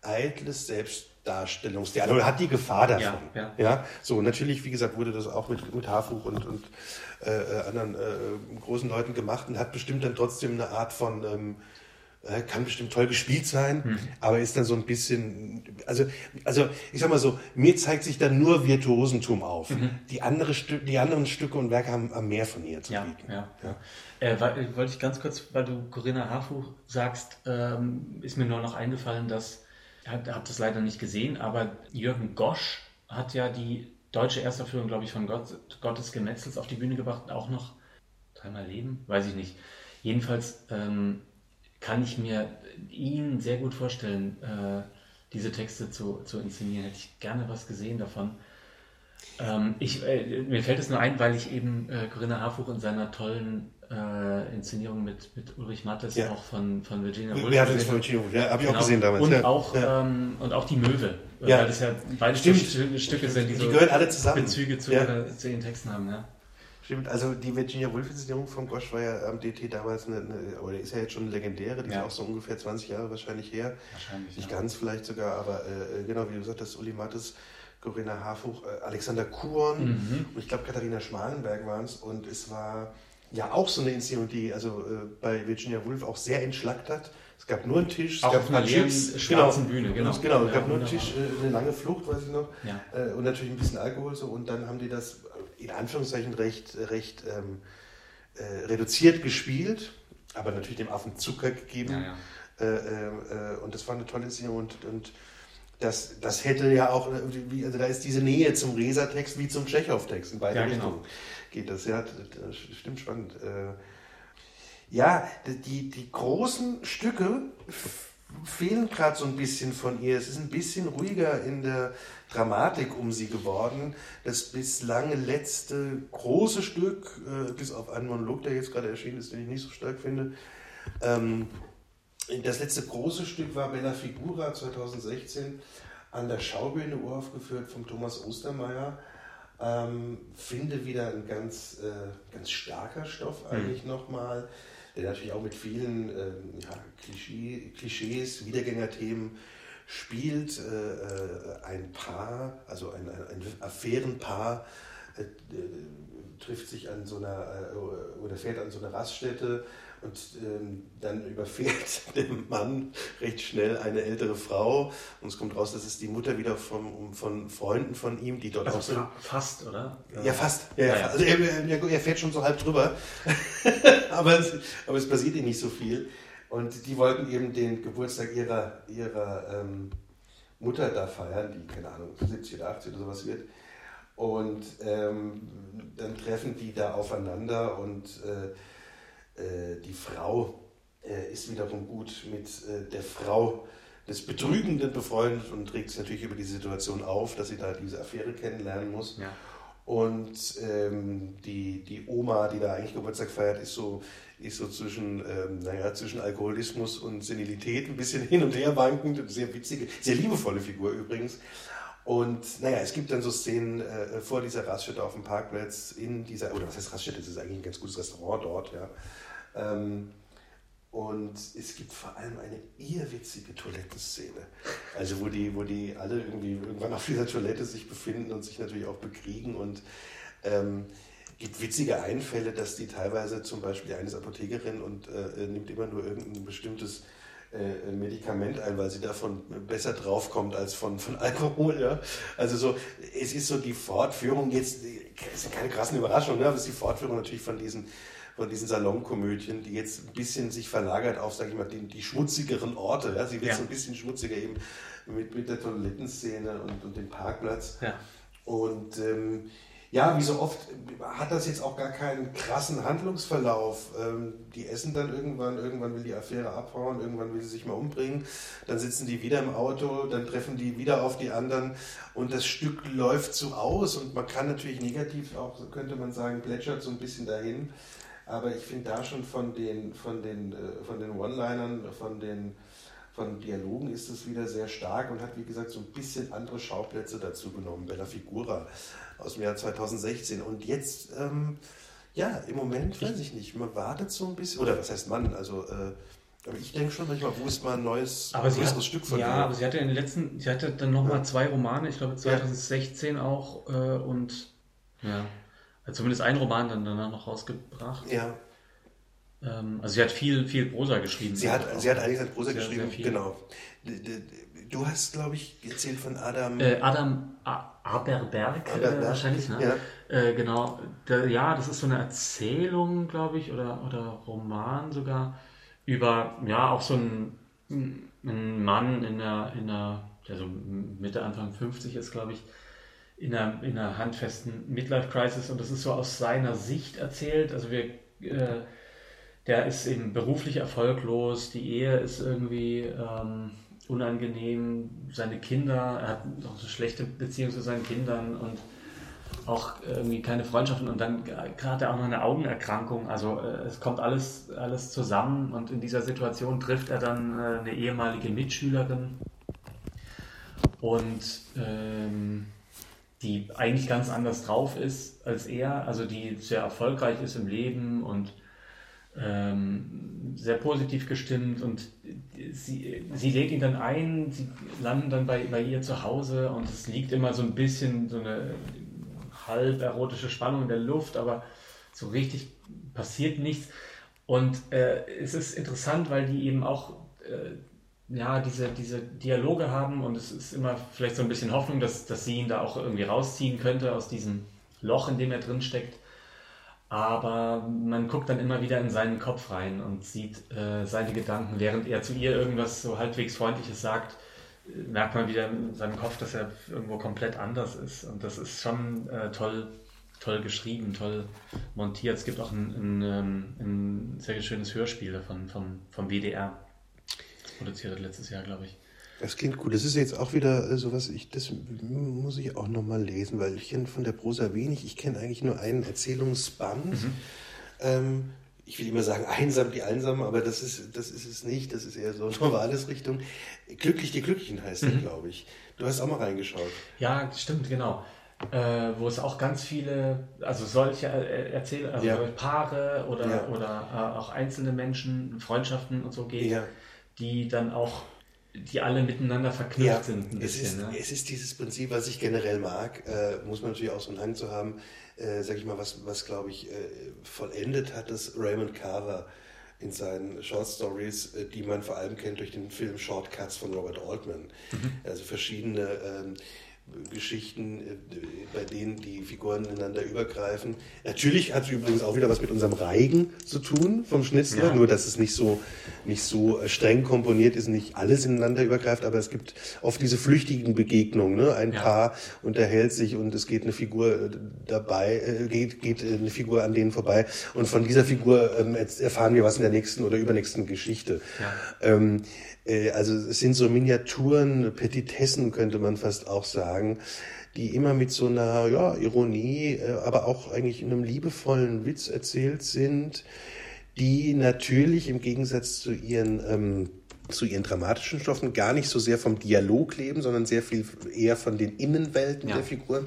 eitles Selbstdarstellungstheater. Oder hat die Gefahr davon. Ja, ja. ja, so natürlich, wie gesagt, wurde das auch mit, mit Haarfuch und, und äh, äh anderen äh, großen Leuten gemacht und hat bestimmt dann trotzdem eine Art von... Ähm, äh, kann bestimmt toll gespielt sein, hm. aber ist dann so ein bisschen, also, also ich sag mal so, mir zeigt sich dann nur Virtuosentum auf. Mhm. Die, andere Stü die anderen Stücke und Werke haben, haben mehr von ihr zu ja, bieten. Ja, ja. Äh, weil, wollte ich ganz kurz, weil du Corinna Harfuch sagst, ähm, ist mir nur noch eingefallen, dass, ich habe das leider nicht gesehen, aber Jürgen Gosch hat ja die deutsche Erstaufführung, glaube ich, von Gott, Gottes Gemetzels auf die Bühne gebracht, auch noch dreimal Leben, weiß ich nicht. Jedenfalls ähm, kann ich mir ihn sehr gut vorstellen, äh, diese Texte zu, zu inszenieren. Hätte ich gerne was gesehen davon. Ähm, ich, äh, mir fällt es nur ein, weil ich eben äh, Corinna Harfuch in seiner tollen äh, Inszenierung mit, mit Ulrich Mattes ja. auch von, von Virginia Woolf. Ja, das von Virginia Woolf, ja, habe ich genau. auch gesehen damals. Und, ja. auch, ja. Ähm, und auch die Möwe, ja. weil das ja beide Stimmt. Stücke sind, die, die so gehören alle zusammen. Bezüge zu, ja. zu ihren Texten haben. Ja. Stimmt, also die Virginia Woolf-Inszenierung von Gosch war ja am DT damals eine, eine, oder ist ja jetzt schon eine legendäre, die ja. ist auch so ungefähr 20 Jahre wahrscheinlich her. Wahrscheinlich. Nicht ja. ganz vielleicht sogar, aber äh, genau, wie du gesagt hast, Uli Mattes, Corinna Harfuch, äh, Alexander Kuhn mhm. und ich glaube Katharina Schmalenberg waren es und es war ja auch so eine Inszenierung, die also äh, bei Virginia Woolf auch sehr entschlackt hat. Es gab nur einen Tisch, es auch gab eine schwarzen genau, Bühne, genau. Genau, es gab nur einen Tisch, äh, eine lange Flucht, weiß ich noch, ja. Äh, und natürlich ein bisschen Alkohol so und dann haben die das in Anführungszeichen recht, recht ähm, äh, reduziert gespielt, aber natürlich dem Affen Zucker gegeben. Ja, ja. Äh, äh, und das war eine tolle Inszenierung und, und das, das hätte ja auch, also da ist diese Nähe zum Resertext wie zum Tschechow-Text in beide ja, genau. Richtungen geht das. Ja, das stimmt spannend. Ja, die, die großen Stücke fehlen gerade so ein bisschen von ihr. Es ist ein bisschen ruhiger in der Dramatik um sie geworden. Das bislang letzte große Stück, äh, bis auf einen Monolog, der jetzt gerade erschienen ist, den ich nicht so stark finde, ähm, das letzte große Stück war Bella Figura 2016 an der Schaubühne uraufgeführt von Thomas Ostermeier. Ähm, finde wieder ein ganz, äh, ganz starker Stoff hm. eigentlich mhm. nochmal der natürlich auch mit vielen ähm, ja, Klischee, Klischees, Wiedergängerthemen spielt. Äh, äh, ein Paar, also ein, ein, ein Affärenpaar, äh, trifft sich an so einer äh, oder fährt an so einer Raststätte und ähm, dann (laughs) überfährt der Mann recht schnell eine ältere Frau und es kommt raus, dass es die Mutter wieder vom, von Freunden von ihm, die dort also auch sind. Fast, oder? Ja, fast. Ja, ja. Also er, er, er, fährt schon so halb drüber, (laughs) aber, es, aber es passiert ihm nicht so viel. Und die wollten eben den Geburtstag ihrer, ihrer ähm, Mutter da feiern, die, keine Ahnung, 70 oder 80 oder sowas wird. Und ähm, dann treffen die da aufeinander und äh, äh, die Frau äh, ist wiederum gut mit äh, der Frau des Betrügenden befreundet und regt sich natürlich über die Situation auf, dass sie da diese Affäre kennenlernen muss. Ja. Und ähm, die, die Oma, die da eigentlich Geburtstag feiert, ist so, ist so zwischen, ähm, naja, zwischen Alkoholismus und Senilität ein bisschen hin und her wankend. Sehr witzige, sehr liebevolle Figur übrigens. Und naja, es gibt dann so Szenen äh, vor dieser Raststätte auf dem Parkplatz, in dieser, oder was heißt Raststätte, das ist eigentlich ein ganz gutes Restaurant dort, ja. Ähm, und es gibt vor allem eine irrwitzige Toilettenszene. Also wo die, wo die alle irgendwie irgendwann auf dieser Toilette sich befinden und sich natürlich auch bekriegen und ähm, gibt witzige Einfälle, dass die teilweise zum Beispiel eine ist Apothekerin und äh, nimmt immer nur irgendein bestimmtes äh, Medikament ein, weil sie davon besser draufkommt als von, von Alkohol. Ja? Also so, es ist so die Fortführung jetzt, ist keine krassen Überraschung, ne? aber es ist die Fortführung natürlich von diesen von diesen Salonkomödien, die jetzt ein bisschen sich verlagert auf, sage ich mal, die, die schmutzigeren Orte. Ja? Sie wird ja. so ein bisschen schmutziger eben mit, mit der Toilettenszene und, und dem Parkplatz. Ja. Und ähm, ja, wie so oft hat das jetzt auch gar keinen krassen Handlungsverlauf. Ähm, die essen dann irgendwann, irgendwann will die Affäre abhauen, irgendwann will sie sich mal umbringen, dann sitzen die wieder im Auto, dann treffen die wieder auf die anderen und das Stück läuft so aus und man kann natürlich negativ auch, könnte man sagen, plätschert so ein bisschen dahin. Aber ich finde da schon von den, von den, äh, von den One-Linern, von den von Dialogen ist es wieder sehr stark und hat, wie gesagt, so ein bisschen andere Schauplätze dazu genommen. Bella Figura aus dem Jahr 2016. Und jetzt, ähm, ja, im Moment weiß ich nicht, man wartet so ein bisschen, oder was heißt man, also äh, aber ich denke schon manchmal, wo ist mal ein neues, aber größeres hat, Stück von Ja, dir? aber sie hatte in den letzten, sie hatte dann nochmal ja. zwei Romane, ich glaube 2016 ja. auch äh, und ja zumindest einen Roman dann danach noch rausgebracht. Ja. Ähm, also sie hat viel, viel Prosa geschrieben. Sie hat, sie hat einiges an Prosa sehr, geschrieben, sehr genau. Du hast, glaube ich, erzählt von Adam. Äh, Adam Aberberg, Aberberg äh, wahrscheinlich, ne? Ja. Äh, genau. Der, ja, das ist so eine Erzählung, glaube ich, oder, oder Roman sogar, über, ja, auch so ein, ein Mann in der, in der, der so Mitte, Anfang 50 ist, glaube ich, in einer, in einer handfesten Midlife-Crisis und das ist so aus seiner Sicht erzählt. Also wir, äh, der ist eben beruflich erfolglos, die Ehe ist irgendwie ähm, unangenehm, seine Kinder, er hat auch eine schlechte Beziehung zu seinen Kindern und auch irgendwie keine Freundschaften und dann gerade auch noch eine Augenerkrankung. Also äh, es kommt alles, alles zusammen und in dieser Situation trifft er dann äh, eine ehemalige Mitschülerin und ähm, die eigentlich ganz anders drauf ist als er, also die sehr erfolgreich ist im Leben und ähm, sehr positiv gestimmt und sie, sie lädt ihn dann ein, sie landen dann bei, bei ihr zu Hause und es liegt immer so ein bisschen so eine halb erotische Spannung in der Luft, aber so richtig passiert nichts. Und äh, es ist interessant, weil die eben auch äh, ja, diese, diese Dialoge haben und es ist immer vielleicht so ein bisschen Hoffnung, dass, dass sie ihn da auch irgendwie rausziehen könnte aus diesem Loch, in dem er drin steckt. Aber man guckt dann immer wieder in seinen Kopf rein und sieht äh, seine Gedanken, während er zu ihr irgendwas so halbwegs Freundliches sagt, äh, merkt man wieder in seinem Kopf, dass er irgendwo komplett anders ist. Und das ist schon äh, toll, toll geschrieben, toll montiert. Es gibt auch ein, ein, ähm, ein sehr schönes Hörspiel davon vom, vom WDR produziert letztes Jahr, glaube ich. Das klingt cool. Das ist jetzt auch wieder äh, sowas, ich, das muss ich auch nochmal lesen, weil ich kenne von der Prosa wenig. Ich kenne eigentlich nur einen Erzählungsband. Mhm. Ähm, ich will immer sagen, einsam die Einsamen, aber das ist, das ist es nicht. Das ist eher so (laughs) normales Richtung. Glücklich die Glücklichen heißt mhm. glaube ich. Du hast auch mal reingeschaut. Ja, stimmt, genau. Äh, wo es auch ganz viele, also solche äh, Erzähl also ja. Paare oder, ja. oder äh, auch einzelne Menschen, Freundschaften und so geht. Ja die dann auch, die alle miteinander verknüpft ja, sind. Ein bisschen, es, ist, ne? es ist dieses Prinzip, was ich generell mag, äh, muss man natürlich auch so einen Hang zu haben, äh, sag ich mal, was, was glaube ich, äh, vollendet hat, das Raymond Carver in seinen Short Stories, äh, die man vor allem kennt durch den Film Shortcuts von Robert Altman. Mhm. Also verschiedene ähm, Geschichten, äh, bei denen die Figuren ineinander übergreifen. Natürlich hat es übrigens auch wieder was mit unserem Reigen zu tun vom Schnitzler, ja. nur dass es nicht so, nicht so streng komponiert ist, nicht alles ineinander übergreift, aber es gibt oft diese flüchtigen Begegnungen. Ne? Ein ja. Paar unterhält sich und es geht eine Figur äh, dabei, äh, geht, geht eine Figur an denen vorbei und von dieser Figur ähm, erfahren wir was in der nächsten oder übernächsten Geschichte. Ja. Ähm, äh, also es sind so Miniaturen, Petitessen könnte man fast auch sagen, die immer mit so einer ja, Ironie, äh, aber auch eigentlich in einem liebevollen Witz erzählt sind, die natürlich im Gegensatz zu ihren ähm, zu ihren dramatischen Stoffen gar nicht so sehr vom Dialog leben, sondern sehr viel eher von den Innenwelten ja. der Figuren,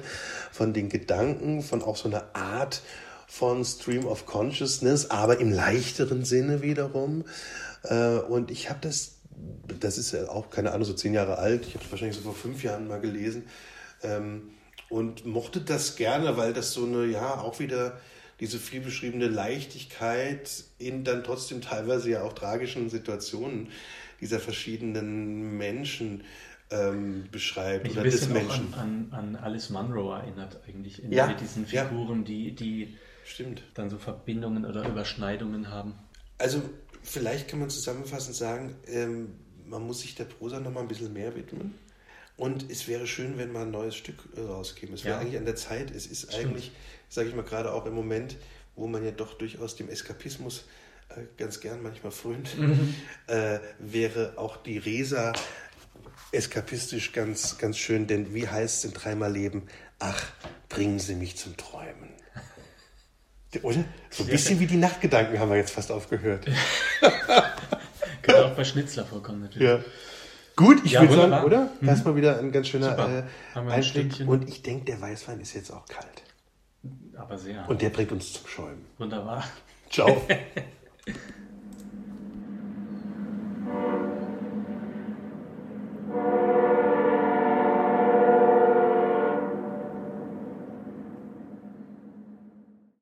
von den Gedanken, von auch so einer Art von Stream of Consciousness, aber im leichteren Sinne wiederum. Äh, und ich habe das das ist ja auch, keine Ahnung, so zehn Jahre alt. Ich habe es wahrscheinlich so vor fünf Jahren mal gelesen. Ähm, und mochte das gerne, weil das so eine, ja, auch wieder diese viel beschriebene Leichtigkeit in dann trotzdem teilweise ja auch tragischen Situationen dieser verschiedenen Menschen ähm, beschreibt. Mich oder ein bisschen des Menschen. An, an, an, Alice Munro erinnert eigentlich in ja, diesen Figuren, ja. die, die Stimmt. dann so Verbindungen oder Überschneidungen haben. Also vielleicht kann man zusammenfassend sagen, ähm, man muss sich der Prosa noch mal ein bisschen mehr widmen. Und es wäre schön, wenn mal ein neues Stück äh, rauskäme. Es wäre ja. eigentlich an der Zeit. Es ist Stimmt. eigentlich, sage ich mal, gerade auch im Moment, wo man ja doch durchaus dem Eskapismus äh, ganz gern manchmal frönt, mhm. (laughs) äh, wäre auch die Resa eskapistisch ganz, ganz schön. Denn wie heißt es in dreimal Leben? Ach, bringen Sie mich zum Träumen. Oder? So ein bisschen wie die Nachtgedanken haben wir jetzt fast aufgehört. Kann (laughs) auch bei Schnitzler vorkommen, natürlich. Ja. Gut, ich ja, würde sagen, oder? Mhm. Erstmal wieder ein ganz schöner äh, Einblick. Und ich denke, der Weißwein ist jetzt auch kalt. Aber sehr. Und der bringt uns zum Schäumen. Wunderbar. Ciao. (laughs)